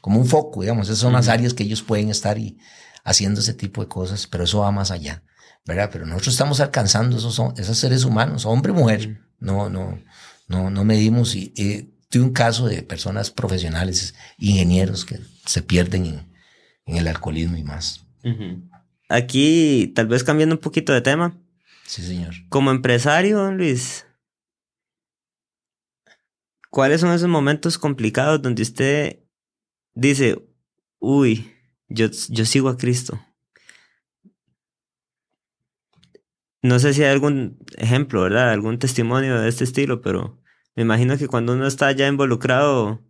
como un foco, digamos. Esas son las áreas que ellos pueden estar y, haciendo ese tipo de cosas, pero eso va más allá, ¿verdad? Pero nosotros estamos alcanzando esos, esos seres humanos, hombre, mujer. No, no, no, no medimos. Y, eh, tuve un caso de personas profesionales, ingenieros que se pierden en el alcoholismo y más. Aquí, tal vez cambiando un poquito de tema. Sí, señor. Como empresario, don Luis, ¿cuáles son esos momentos complicados donde usted dice, uy, yo, yo sigo a Cristo? No sé si hay algún ejemplo, ¿verdad? Algún testimonio de este estilo, pero me imagino que cuando uno está ya involucrado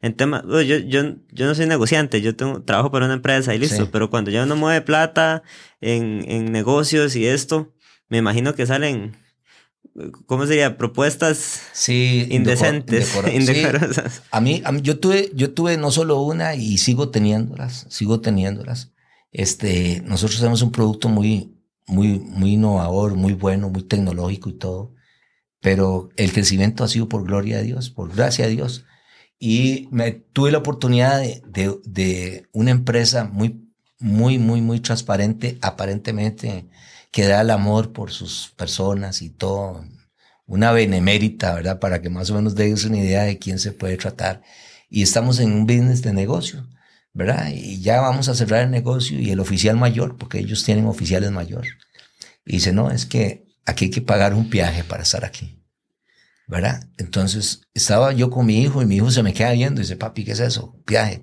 en temas, yo, yo, yo no soy negociante, yo tengo, trabajo para una empresa y listo, pero cuando ya uno mueve plata en, en negocios y esto, me imagino que salen, ¿cómo sería? Propuestas sí, indecentes, indecorosas. A, mí, a mí, yo tuve, yo tuve no solo una y sigo teniéndolas, sigo teniéndolas. Este, nosotros tenemos un producto muy, muy, muy innovador, muy bueno, muy tecnológico y todo. Pero el crecimiento ha sido por gloria a Dios, por gracia a Dios. Y me tuve la oportunidad de, de, de una empresa muy, muy, muy, muy transparente, aparentemente, que da el amor por sus personas y todo. Una benemérita, ¿verdad? Para que más o menos deis una idea de quién se puede tratar. Y estamos en un business de negocio. ¿verdad? Y ya vamos a cerrar el negocio y el oficial mayor, porque ellos tienen oficiales mayores, y dice, no, es que aquí hay que pagar un viaje para estar aquí, ¿verdad? Entonces estaba yo con mi hijo y mi hijo se me queda viendo y dice, papi, ¿qué es eso? Viaje.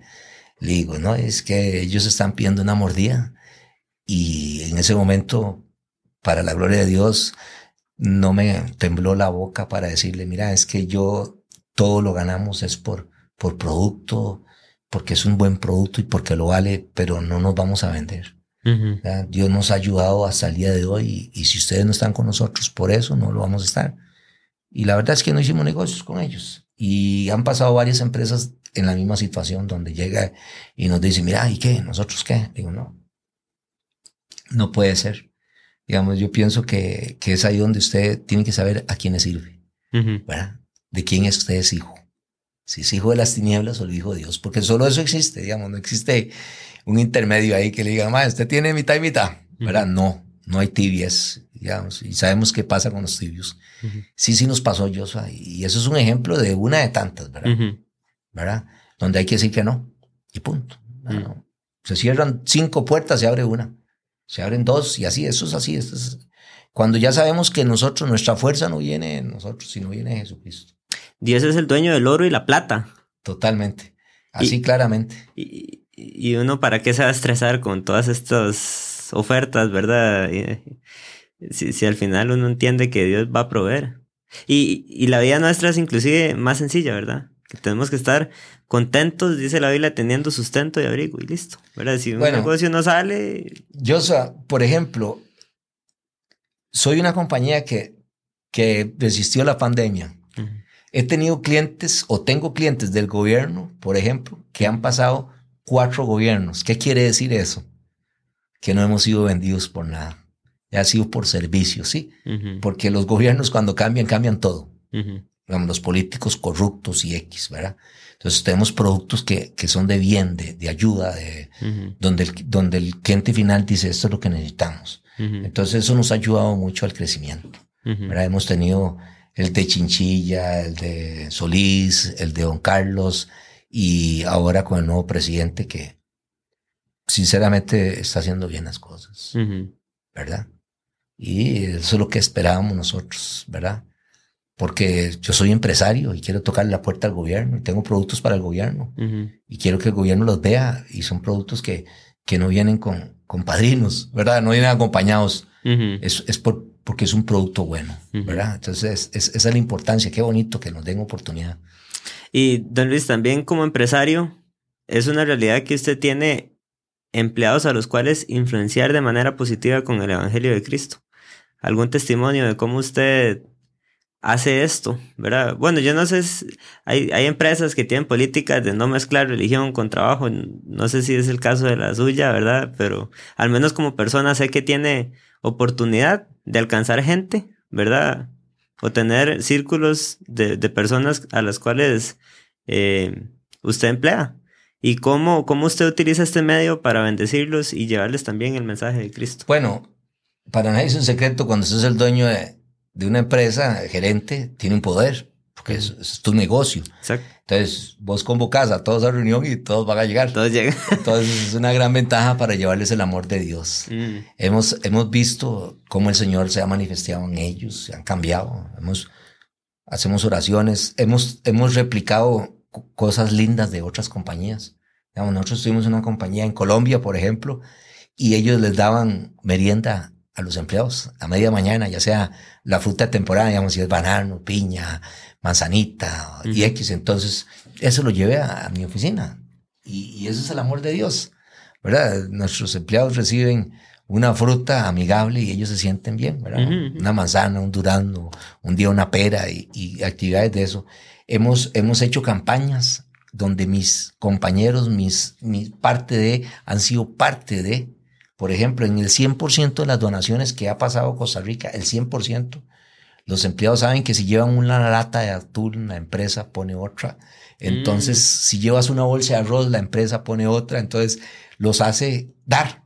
Le digo, no, es que ellos están pidiendo una mordida. Y en ese momento, para la gloria de Dios, no me tembló la boca para decirle, mira, es que yo todo lo ganamos es por, por producto, porque es un buen producto y porque lo vale, pero no nos vamos a vender. Dios nos ha ayudado hasta el día de hoy y, si ustedes no están con nosotros por eso, no lo vamos a estar. Y la verdad es que no hicimos negocios con ellos. Y han pasado varias empresas en la misma situación donde llega y nos dice, mira, ¿y qué? ¿Nosotros qué? Digo, no. No puede ser. Digamos, yo pienso que, que es ahí donde usted tiene que saber a quién le sirve, ¿verdad? De quién es usted es hijo si es hijo de las tinieblas o el hijo de Dios, porque solo eso existe, digamos, no existe un intermedio ahí que le diga, ma, usted tiene mitad y mitad, ¿verdad? No, no hay tibias, digamos, y sabemos qué pasa con los tibios. Sí, sí nos pasó, yo, y eso es un ejemplo de una de tantas, ¿verdad? ¿Verdad? Donde hay que decir que no, y punto. Se cierran cinco puertas, se abre una, se abren dos, y así, eso es así, esto es, cuando ya sabemos que nosotros, nuestra fuerza no viene en nosotros, sino viene de Jesucristo. Dios es el dueño del oro y la plata. Totalmente. Así claramente. Y, uno, ¿para qué se va a estresar con todas estas ofertas, verdad? si, al final uno entiende que Dios va a proveer. Y, la vida nuestra es inclusive más sencilla, ¿verdad? Que tenemos que estar contentos, dice la Biblia, teniendo sustento y abrigo y listo, ¿verdad? Si un negocio no sale... Yo, por ejemplo, soy una compañía que, que resistió la pandemia. He tenido clientes o tengo clientes del gobierno, por ejemplo, que han pasado cuatro gobiernos. ¿Qué quiere decir eso? Que no hemos sido vendidos por nada. Ha sido por servicio, ¿sí? Porque los gobiernos cuando cambian, cambian todo. los políticos corruptos y X, ¿verdad? Entonces tenemos productos que, que son de bien, de, de ayuda, de, donde, el, donde el cliente final dice esto es lo que necesitamos. Entonces eso nos ha ayudado mucho al crecimiento. ¿verdad? Hemos tenido el de Chinchilla, el de Solís, el de Don Carlos y ahora con el nuevo presidente que sinceramente está haciendo bien las cosas, ¿verdad? Y eso es lo que esperábamos nosotros, ¿verdad? Porque yo soy empresario y quiero tocar la puerta al gobierno y tengo productos para el gobierno y quiero que el gobierno los vea y son productos que, que no vienen con, con padrinos, ¿verdad? No vienen acompañados. es, es por, porque es un producto bueno, ¿verdad? Entonces, es, esa es la importancia. Qué bonito que nos den oportunidad. Y, don Luis, también como empresario, es una realidad que usted tiene empleados a los cuales influenciar de manera positiva con el Evangelio de Cristo. ¿Algún testimonio de cómo usted hace esto, ¿verdad? Bueno, yo no sé, hay, hay empresas que tienen políticas de no mezclar religión con trabajo, no sé si es el caso de la suya, ¿verdad? Pero al menos como persona sé que tiene oportunidad de alcanzar gente, ¿verdad? O tener círculos de, personas a las cuales eh, usted emplea. ¿Y cómo, cómo usted utiliza este medio para bendecirlos y llevarles también el mensaje de Cristo? Bueno, para nadie es un secreto, cuando usted es el dueño de, una empresa, el gerente, tiene un poder, porque es, tu negocio. Exacto. Entonces, vos convocás a todos a reunión y todos van a llegar. Todos llegan. Entonces, es una gran ventaja para llevarles el amor de Dios. Mm. Hemos, hemos visto cómo el Señor se ha manifestado en ellos, se han cambiado. Hemos, hacemos oraciones, hemos, hemos replicado cosas lindas de otras compañías. nosotros tuvimos una compañía en Colombia, por ejemplo, y ellos les daban merienda a los empleados a media mañana, ya sea la fruta temporada, digamos, si es banano, piña, manzanita y X. Entonces, eso lo llevé a, mi oficina. Y, eso es el amor de Dios, ¿verdad? Nuestros empleados reciben una fruta amigable y ellos se sienten bien, ¿verdad? Una manzana, un durazno, un día una pera y, actividades de eso. Hemos, hemos hecho campañas donde mis compañeros, mis, mi parte de, han sido parte de, por ejemplo, en el 100% de las donaciones que ha pasado Costa Rica, el 100%, los empleados saben que si llevan una lata de atún, la empresa pone otra. Entonces, mm. si llevas una bolsa de arroz, la empresa pone otra. Entonces, los hace dar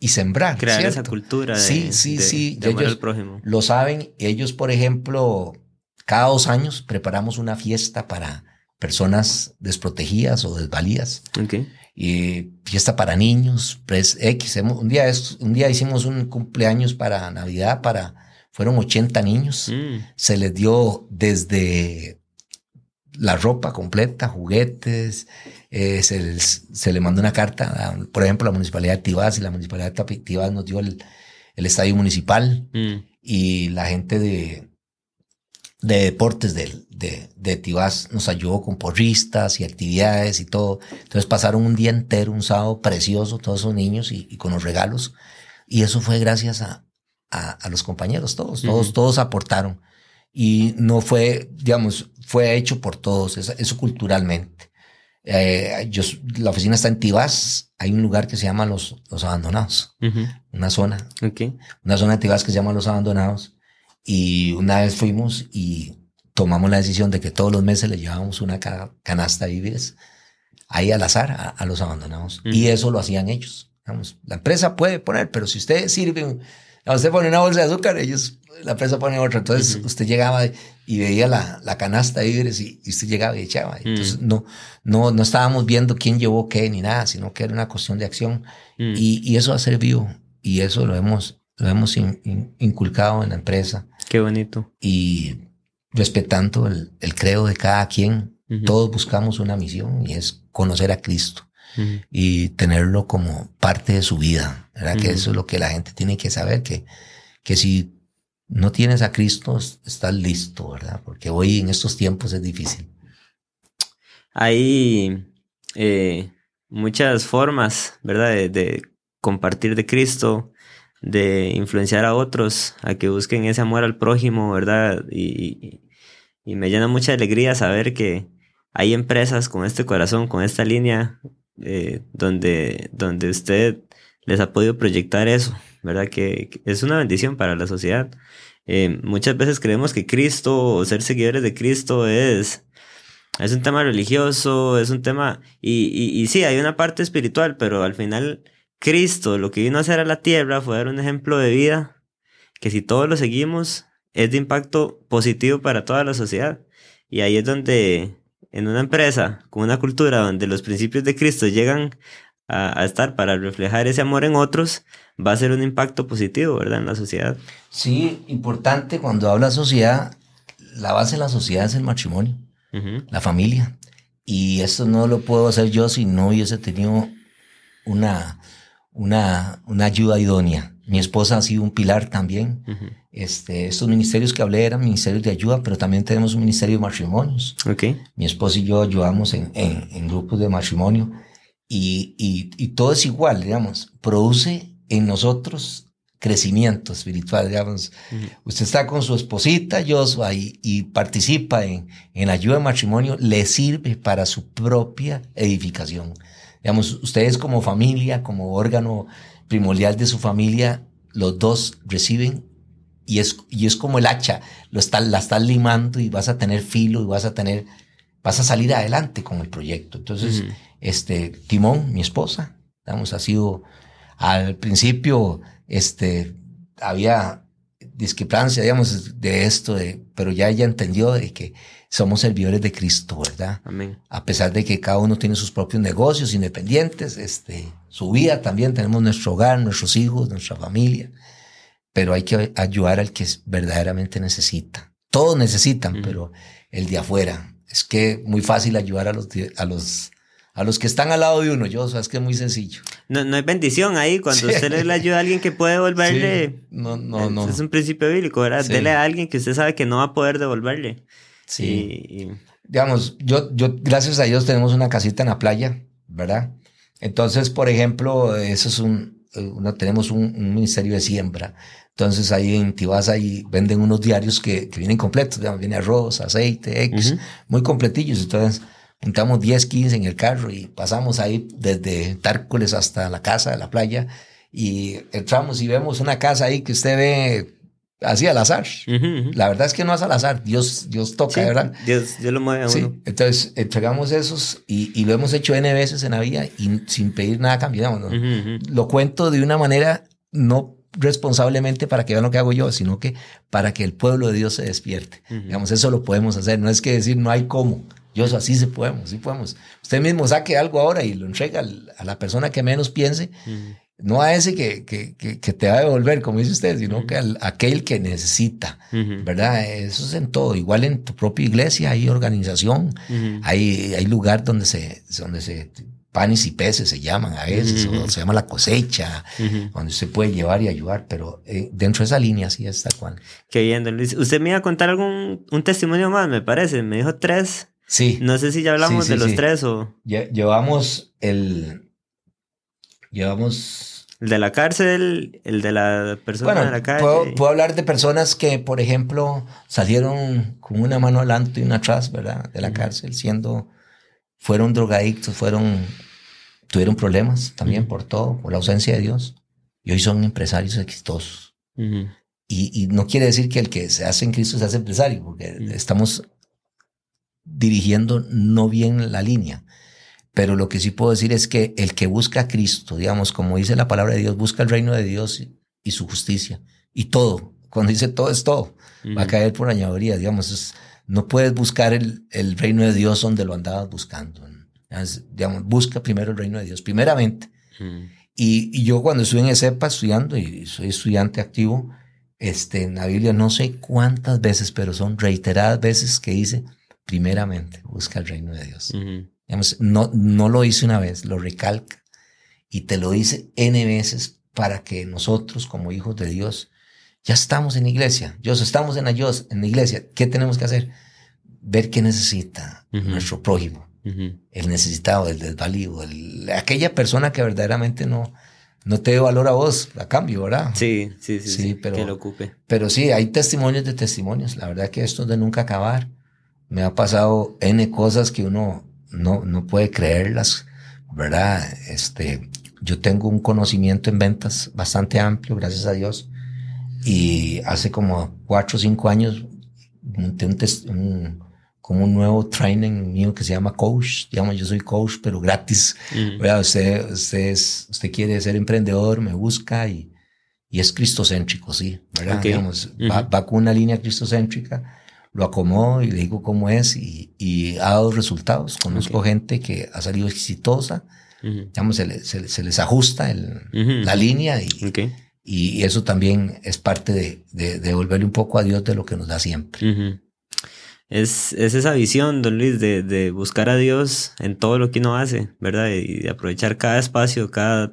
y sembrar. Crear esa cultura. De, sí, sí, sí. ellos prójimo. lo saben. Ellos, por ejemplo, cada dos años preparamos una fiesta para personas desprotegidas o desvalidas. Okay. Y fiesta para niños, pues X. Un día, un día hicimos un cumpleaños para Navidad para fueron 80 niños. Mm. Se les dio desde la ropa completa, juguetes. Eh, se, les, se le mandó una carta, por ejemplo, la Municipalidad de Tibás y la Municipalidad de Tibás nos dio el, estadio municipal mm. y la gente de, de deportes de, de, de Tibás nos ayudó con porristas y actividades y todo. Entonces pasaron un día entero, un sábado precioso, todos esos niños y, y con los regalos. Y eso fue gracias a, a, los compañeros, todos, todos, todos aportaron. Y no fue, digamos, fue hecho por todos, eso, culturalmente. Eh, yo, la oficina está en Tibás, hay un lugar que se llama Los, los Abandonados, una zona, okay. una zona de Tibás que se llama Los Abandonados. Y una vez fuimos y tomamos la decisión de que todos los meses le llevábamos una canasta de víveres ahí al azar a, los abandonados. Y eso lo hacían ellos. La empresa puede poner, pero si usted usted pone una bolsa de azúcar, ellos, la empresa pone otra. Entonces usted llegaba y veía la, la canasta de víveres y, usted llegaba y echaba. Entonces no, no, no estábamos viendo quién llevó qué ni nada, sino que era una cuestión de acción. Y, y, eso ha servido y eso lo hemos, lo hemos inculcado en la empresa. Qué bonito. Y respetando el, el credo de cada quien, todos buscamos una misión y es conocer a Cristo y tenerlo como parte de su vida. ¿verdad? Que eso es lo que la gente tiene que saber, que, que si no tienes a Cristo, estás listo, ¿verdad? Porque hoy en estos tiempos es difícil. Hay eh, muchas formas, ¿verdad? De, compartir de Cristo, de influenciar a otros a que busquen ese amor al prójimo, ¿verdad? Y, y me llena mucha alegría saber que hay empresas con este corazón, con esta línea, eh, donde, donde usted les ha podido proyectar eso, ¿verdad? Que, es una bendición para la sociedad. Eh, muchas veces creemos que Cristo o ser seguidores de Cristo es, es un tema religioso, es un tema, y, y, y sí, hay una parte espiritual, pero al final Cristo lo que vino a hacer a la tierra fue dar un ejemplo de vida que si todos lo seguimos es de impacto positivo para toda la sociedad. Y ahí es donde en una empresa con una cultura donde los principios de Cristo llegan a, estar para reflejar ese amor en otros, va a ser un impacto positivo, ¿verdad? En la sociedad. Sí, importante cuando habla sociedad, la base de la sociedad es el matrimonio, la familia. Y esto no lo puedo hacer yo si no hubiese tenido una, una, una ayuda idónea. Mi esposa ha sido un pilar también. este, estos ministerios que hablé eran ministerios de ayuda, pero también tenemos un ministerio de matrimonios. Okay. Mi esposa y yo ayudamos en, en, en grupos de matrimonio y, y, y, todo es igual, digamos. Produce en nosotros crecimiento espiritual, digamos. Usted está con su esposita Joshua y, y participa en, en ayuda de matrimonio, le sirve para su propia edificación. Digamos, ustedes como familia, como órgano primordial de su familia, los dos reciben y es, y es como el hacha, lo está, la estás limando y vas a tener filo y vas a tener, vas a salir adelante con el proyecto. Entonces, este, Timón, mi esposa, digamos, ha sido, al principio, este, había, discrepancia, digamos, de esto, de, pero ya ella entendió de que somos servidores de Cristo, ¿verdad? Amén. A pesar de que cada uno tiene sus propios negocios independientes, este, su vida también, tenemos nuestro hogar, nuestros hijos, nuestra familia, pero hay que ayudar al que verdaderamente necesita. Todos necesitan, pero el de afuera. Es que muy fácil ayudar a los, a los a los que están al lado de uno, yo, o sea, es que es muy sencillo. No, no hay bendición ahí cuando usted le ayuda a alguien que puede devolverle. No, no, no. Es un principio bíblico, ¿verdad? Dele a alguien que usted sabe que no va a poder devolverle. Sí. Digamos, yo, yo, gracias a Dios tenemos una casita en la playa, ¿verdad? Entonces, por ejemplo, eso es un, uno, tenemos un, ministerio de siembra. Entonces ahí en Tibasa ahí venden unos diarios que, que vienen completos, digamos, viene arroz, aceite, X, muy completillos. Entonces, juntamos 10, 15 en el carro y pasamos ahí desde Tárcoles hasta la casa de la playa y entramos y vemos una casa ahí que usted ve así al azar. La verdad es que no es al azar, Dios, Dios toca, ¿verdad? Dios, Dios lo mueve a sí. uno. Entonces entregamos esos y, y, lo hemos hecho N veces en la vida y sin pedir nada cambiamos. ¿no? Lo cuento de una manera no responsablemente para que vean lo que hago yo, sino que para que el pueblo de Dios se despierte. Digamos, eso lo podemos hacer. No es que decir no hay cómo. Yo así se podemos, sí podemos. Usted mismo saque algo ahora y lo entrega a la persona que menos piense, no a ese que, que, que, te va a devolver, como dice usted, sino que a aquel que necesita, ¿verdad? Eso es en todo. Igual en tu propia iglesia hay organización, hay, hay lugar donde se, donde se panes y peces se llaman a veces, o se llama la cosecha, donde se puede llevar y ayudar, pero eh, dentro de esa línea sí está cual. Qué bien, don Luis. Usted me iba a contar algún un testimonio más, me parece. Me dijo tres. Sí. No sé si ya hablamos de los tres o. llevamos el. Llevamos. El de la cárcel, el de la persona de la calle. Puedo, puedo, hablar de personas que, por ejemplo, salieron con una mano adelante y una atrás, ¿verdad? De la cárcel, siendo. Fueron drogadictos, fueron. Tuvieron problemas también por todo, por la ausencia de Dios. Y hoy son empresarios exitosos. y, y, no quiere decir que el que se hace en Cristo se hace empresario, porque estamos dirigiendo no bien la línea. Pero lo que sí puedo decir es que el que busca a Cristo, digamos, como dice la palabra de Dios, busca el reino de Dios y su justicia. Y todo, cuando dice todo es todo, va a caer por añadiduría, digamos, no puedes buscar el, el, reino de Dios donde lo andabas buscando. digamos, busca primero el reino de Dios, primeramente. y, y, yo cuando estuve en ESEPA estudiando, y soy estudiante activo, este, en la Biblia no sé cuántas veces, pero son reiteradas veces que dice, primeramente busca el reino de Dios. no, no lo hice una vez, lo recalca y te lo dice N veces para que nosotros como hijos de Dios ya estamos en iglesia, Dios estamos en la, en la iglesia, ¿qué tenemos que hacer? Ver qué necesita nuestro prójimo, el necesitado, el desvalido, aquella persona que verdaderamente no, no te dé valor a vos a cambio, ¿verdad? Sí, sí, sí, sí, pero, que lo ocupe. Pero sí, hay testimonios de testimonios. La verdad que esto es de nunca acabar me ha pasado N cosas que uno no, no puede creerlas, ¿verdad? Este, yo tengo un conocimiento en ventas bastante amplio, gracias a Dios. Y hace como cuatro o cinco años monté un, como un nuevo training mío que se llama coach. Digamos, yo soy coach, pero gratis. Mm. Usted, usted, usted quiere ser emprendedor, me busca y, y es cristocéntrico, sí. ¿verdad? Digamos, va, va, con una línea cristocéntrica lo acomodo y le digo cómo es y, y ha dado resultados. Conozco gente que ha salido exitosa, digamos, se, se, les ajusta el, la línea y, y, eso también es parte de, de, devolverle un poco a Dios de lo que nos da siempre. Es, es, esa visión, don Luis, de, de, buscar a Dios en todo lo que uno hace, ¿verdad? Y de aprovechar cada espacio, cada...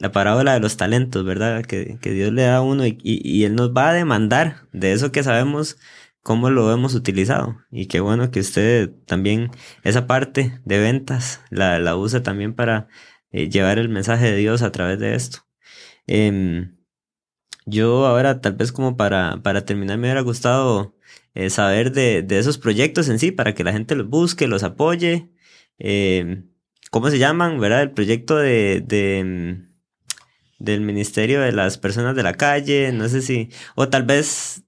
La parábola de los talentos, ¿verdad? Que, que Dios le da a uno y, y, y Él nos va a demandar de eso que sabemos cómo lo hemos utilizado. Y qué bueno que usted también esa parte de ventas la, la usa también para eh, llevar el mensaje de Dios a través de esto. Em, yo ahora tal vez como para, para terminar me hubiera gustado eh, saber de, de, esos proyectos en sí, para que la gente los busque, los apoye. Em, ¿Cómo se llaman? ¿Verdad? El proyecto de, de em, del Ministerio de las Personas de la Calle, no sé si, o tal vez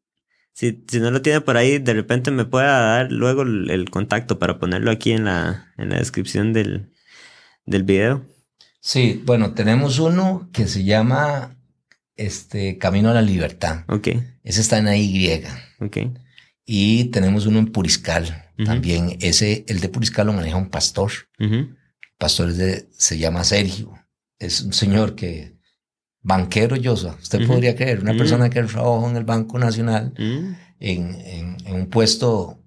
si, si no lo tiene por ahí, de repente me pueda dar luego el, contacto para ponerlo aquí en la, en la descripción del, del video. Sí, bueno, tenemos uno que se llama este, Camino a la Libertad. Ok. Ese está en la Y. Ok. Y tenemos uno en Puriscal también. Ese, el de Puriscal lo maneja un pastor. Pastor de, se llama Sergio. Es un señor que, banquero yo, usted Ujú. podría creer, una Ujú. persona que trabajó en el Banco Nacional Mm, en, en- en un puesto,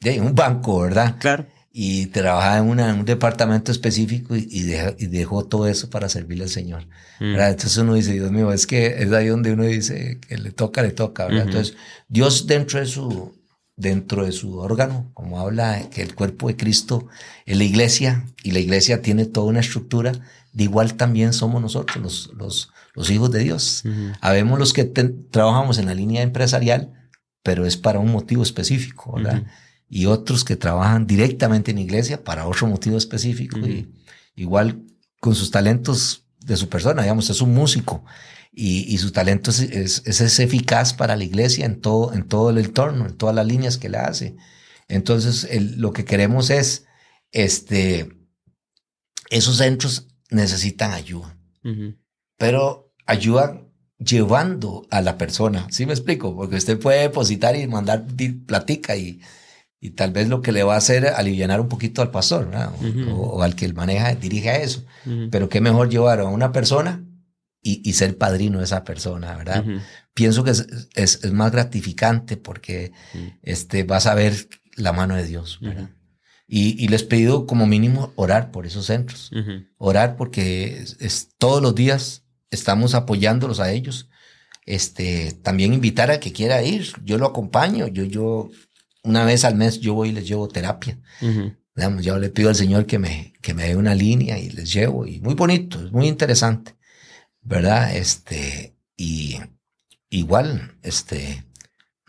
de un banco, ¿verdad? Claro. Y trabajaba en, una- en un departamento específico y, y deja- y dejó todo eso para servirle al Señor. ¿verdad? Entonces uno dice, Dios mío, es que es ahí donde uno dice que le toca, le toca, ¿verdad? Entonces, Dios dentro de su dentro de su órgano, como habla que el cuerpo de Cristo es la iglesia y la iglesia tiene toda una estructura, de igual también somos nosotros, los, los, los hijos de Dios. Habemos los que trabajamos en la línea empresarial, pero es para un motivo específico, ¿verdad? Ujú. Y otros que trabajan directamente en iglesia para otro motivo específico. Y igual con sus talentos de su persona, digamos, es un músico y, y su talento es, es, es- es eficaz para la iglesia en todo, en todo el entorno, en todas las líneas que le hace. Entonces, el- lo que queremos es, este, esos centros necesitan ayuda pero ayudan llevando a la persona. ¿Sí me explico? Porque usted puede depositar y mandar platica y, y tal vez lo que le va a hacer aliviar un poquito al pastor o, Ujú. o- o al que maneja, dirige a eso. Pero qué mejor llevar a una persona y, y ser padrino de esa persona, ¿verdad? Ujú. Pienso que es, es- es más gratificante porque este, vas a ver la mano de Dios, ¿verdad? Y, y les pido como mínimo orar por esos centros orar porque es, es- todos los días estamos apoyándolos a ellos. Este, también invitar a que quiera ir. Yo lo acompaño. Yo, yo, una vez al mes yo voy y les llevo terapia. Ujú. Digamos, yo le pido al Señor que me, que me dé una línea y les llevo. Y muy bonito, es muy interesante. ¿Verdad? Este, y igual, este,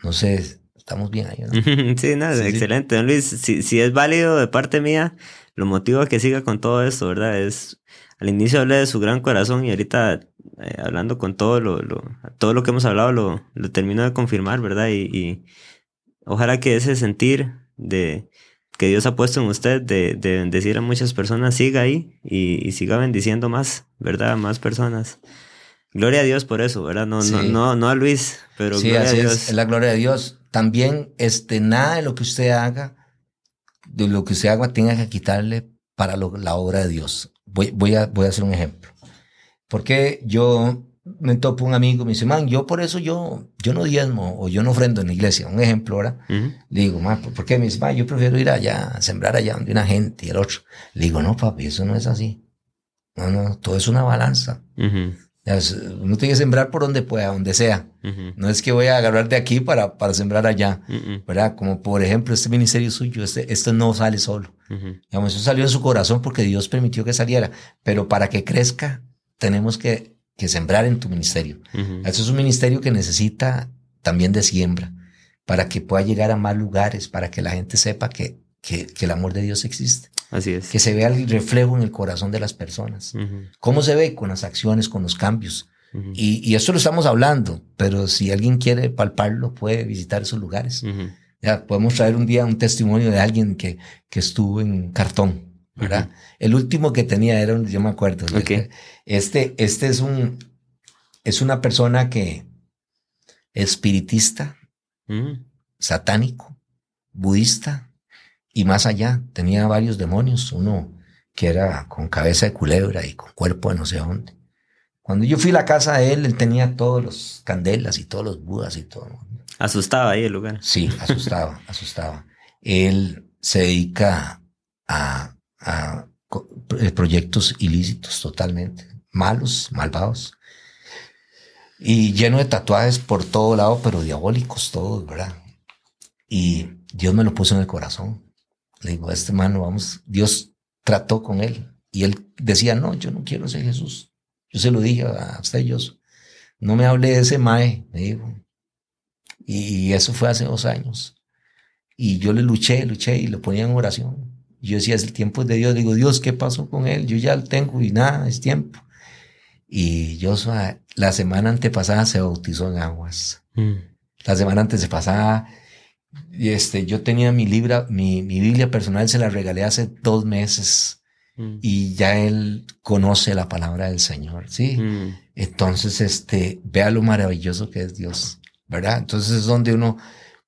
no sé, estamos bien ahí, ¿no? Sí, nada, sí. excelente, don Luis. Si, si es válido de parte mía, lo motivo a que siga con todo esto, ¿verdad? Es, al inicio hablé de su gran corazón y ahorita eh, hablando con todo lo, lo, todo lo que hemos hablado lo, lo termino de confirmar, ¿verdad? Y, y ojalá que ese sentir de que Dios ha puesto en usted de, de bendecir a muchas personas siga ahí y, y siga bendiciendo más, ¿verdad? Más personas. Gloria a Dios por eso, ¿verdad? No, no, Sí. no, no a Luis, pero Sí, gloria a Dios. es, es la gloria de Dios. También, este, nada de lo que usted haga, de lo que usted haga, tenga que quitarle para lo- la obra de Dios. Voy, voy, a, voy a hacer un ejemplo. Porque yo me topo un amigo, me dice, man, yo por eso yo, yo no diezmo o yo no ofrendo en la iglesia. Un ejemplo ahora. Le digo, man, ¿por qué? Me dice, man, yo prefiero ir allá, a sembrar allá donde una gente y el otro. Le digo, no, papi, eso no es así. No, no, todo es una balanza. Es- Uno tiene que sembrar por donde pueda, donde sea. No es que voy a agarrar de aquí para, para sembrar allá, ¿verdad? Como por ejemplo este ministerio suyo, este, esto no sale solo. Digamos, eso salió en su corazón porque Dios permitió que saliera, pero para que crezca tenemos que, que sembrar en tu ministerio. Eso es un ministerio que necesita también de siembra, para que pueda llegar a más lugares, para que la gente sepa que, que, que el amor de Dios existe, Así es. que se vea el reflejo en el corazón de las personas. ¿Cómo se ve? Con las acciones, con los cambios. Y, y esto lo estamos hablando, pero si alguien quiere palparlo, puede visitar esos lugares. Ya podemos traer un día un testimonio de alguien que, que estuvo en cartón, ¿verdad? El último que tenía era, un- yo me acuerdo. Este, este es un, es una persona que espiritista, ujú. satánico, budista y más allá. Tenía varios demonios, uno que era con cabeza de culebra y con cuerpo de no sé dónde. Cuando yo fui a la casa de él, él tenía todos los candelas y todos los budas y todo. Asustaba ahí el lugar. Sí, asustaba, asustaba. Él se dedica a, eh, proyectos ilícitos totalmente, malos, malvados. Y lleno de tatuajes por todo lado, pero diabólicos todos, ¿verdad? Y Dios me lo puso en el corazón. Le digo, a este hermano, vamos, Dios trató con él. Y él decía, no, yo no quiero ser Jesús. Yo se lo dije a usted, yo, no me hable de ese mae, me dijo. Y eso fue hace dos años. Y yo le luché, luché y lo ponía en oración. Y yo decía, es el tiempo de Dios. Digo, Dios, ¿qué pasó con él? Yo ya lo tengo y nada, es tiempo. Y yo la semana antepasada se bautizó en aguas. Mm, La semana antepasada, y este, yo tenía mi libra, mi, mi Biblia personal, se la regalé hace dos meses. mm. y ya él conoce la palabra del Señor, ¿sí? Mm. Entonces, este, vea lo maravilloso que es Dios, ¿verdad? Entonces es donde uno,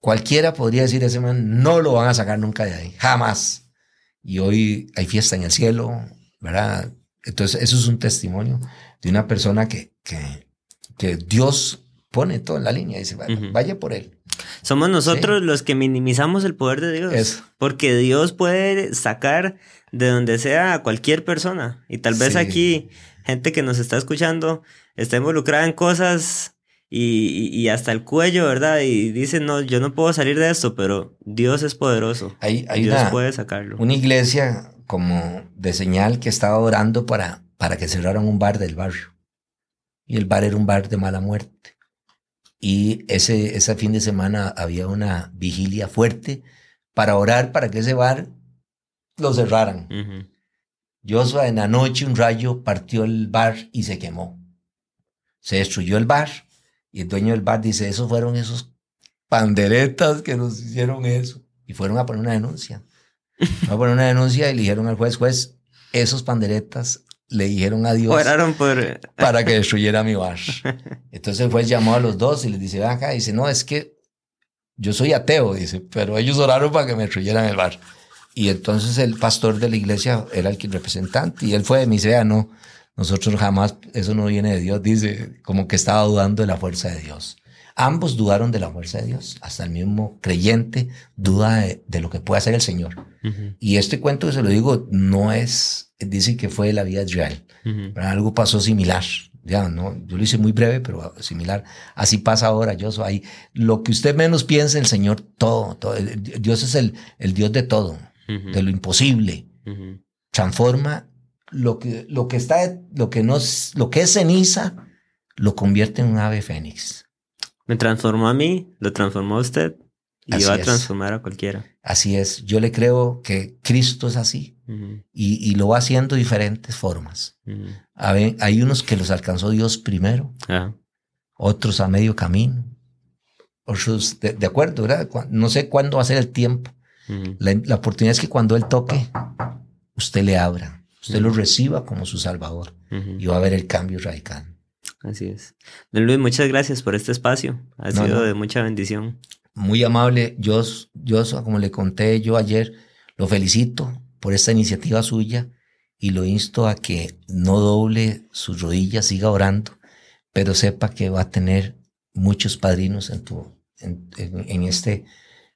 cualquiera podría decir, ese man no lo van a sacar nunca de ahí, jamás. Y hoy hay fiesta en el cielo, ¿verdad? Entonces, eso es un testimonio de una persona que, que, que Dios pone todo en la línea y dice, vaya, por él. Somos nosotros los que minimizamos el poder de Dios. Porque Dios puede sacar de donde sea a cualquier persona. Y tal vez aquí, gente que nos está escuchando, está involucrada en cosas y, hasta el cuello, ¿verdad? Y dice, no, yo no puedo salir de esto, pero Dios es poderoso. Hay, Dios puede sacarlo. Una iglesia como de señal que estaba orando para, para que cerraran un bar del barrio. Y el bar era un bar de mala muerte. Y ese, ese fin de semana había una vigilia fuerte para orar para que ese bar lo cerraran. Yo en la noche un rayo partió el bar y se quemó. Se destruyó el bar y el dueño del bar dice, esos fueron esos panderetas que nos hicieron eso. Y fueron a poner una denuncia. Fueron a poner una denuncia y le dijeron al juez, juez, esos panderetas le dijeron adiós por... para que destruyera mi bar. Entonces el juez llamó a los dos y les dice, acá, dice, no, es que yo soy ateo, dice, pero ellos oraron para que me destruyeran el bar. Y entonces el pastor de la iglesia era el representante y él fue, dice, ah, no, nosotros jamás, eso no viene de Dios, dice, como que estaba dudando de la fuerza de Dios. Ambos dudaron de la fuerza de Dios, hasta el mismo creyente duda de, lo que puede hacer el Señor. Y este cuento que se lo digo no es, dice que fue la vida de Israel, algo pasó similar. Ya, no, yo lo hice muy breve, pero similar. Así pasa ahora, yo soy Lo que usted menos piensa, el Señor, todo, todo. Dios es el, el Dios de todo, de lo imposible. Transforma lo que, lo que está, lo que no, lo que es ceniza, lo convierte en un ave fénix. Me transformó a mí, lo transformó a usted y va a transformar a cualquiera. Así es. Yo le creo que Cristo es así y, lo va haciendo de diferentes formas. hay, unos que los alcanzó Dios primero, otros a medio camino, otros de, acuerdo, ¿verdad? No sé cuándo va a ser el tiempo. la, la, oportunidad es que cuando Él toque, usted le abra, usted lo reciba como su Salvador y va a ver el cambio radical. Así es. Don Luis, muchas gracias por este espacio. Ha sido de mucha bendición. Muy amable. Yo, yo, como le conté yo ayer, lo felicito por esta iniciativa suya y lo insto a que no doble sus rodillas, siga orando, pero sepa que va a tener muchos padrinos en, tu, en, este,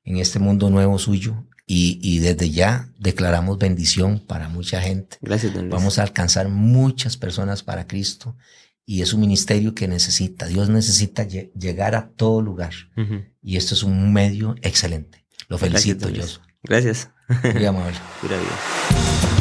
en este mundo nuevo suyo y, y, desde ya declaramos bendición para mucha gente. Gracias, don Luis. Vamos a alcanzar muchas personas para Cristo y es un ministerio que necesita, Dios necesita llegar a todo lugar. Y esto es un medio excelente. Lo felicito, yo. Gracias. Muy amable.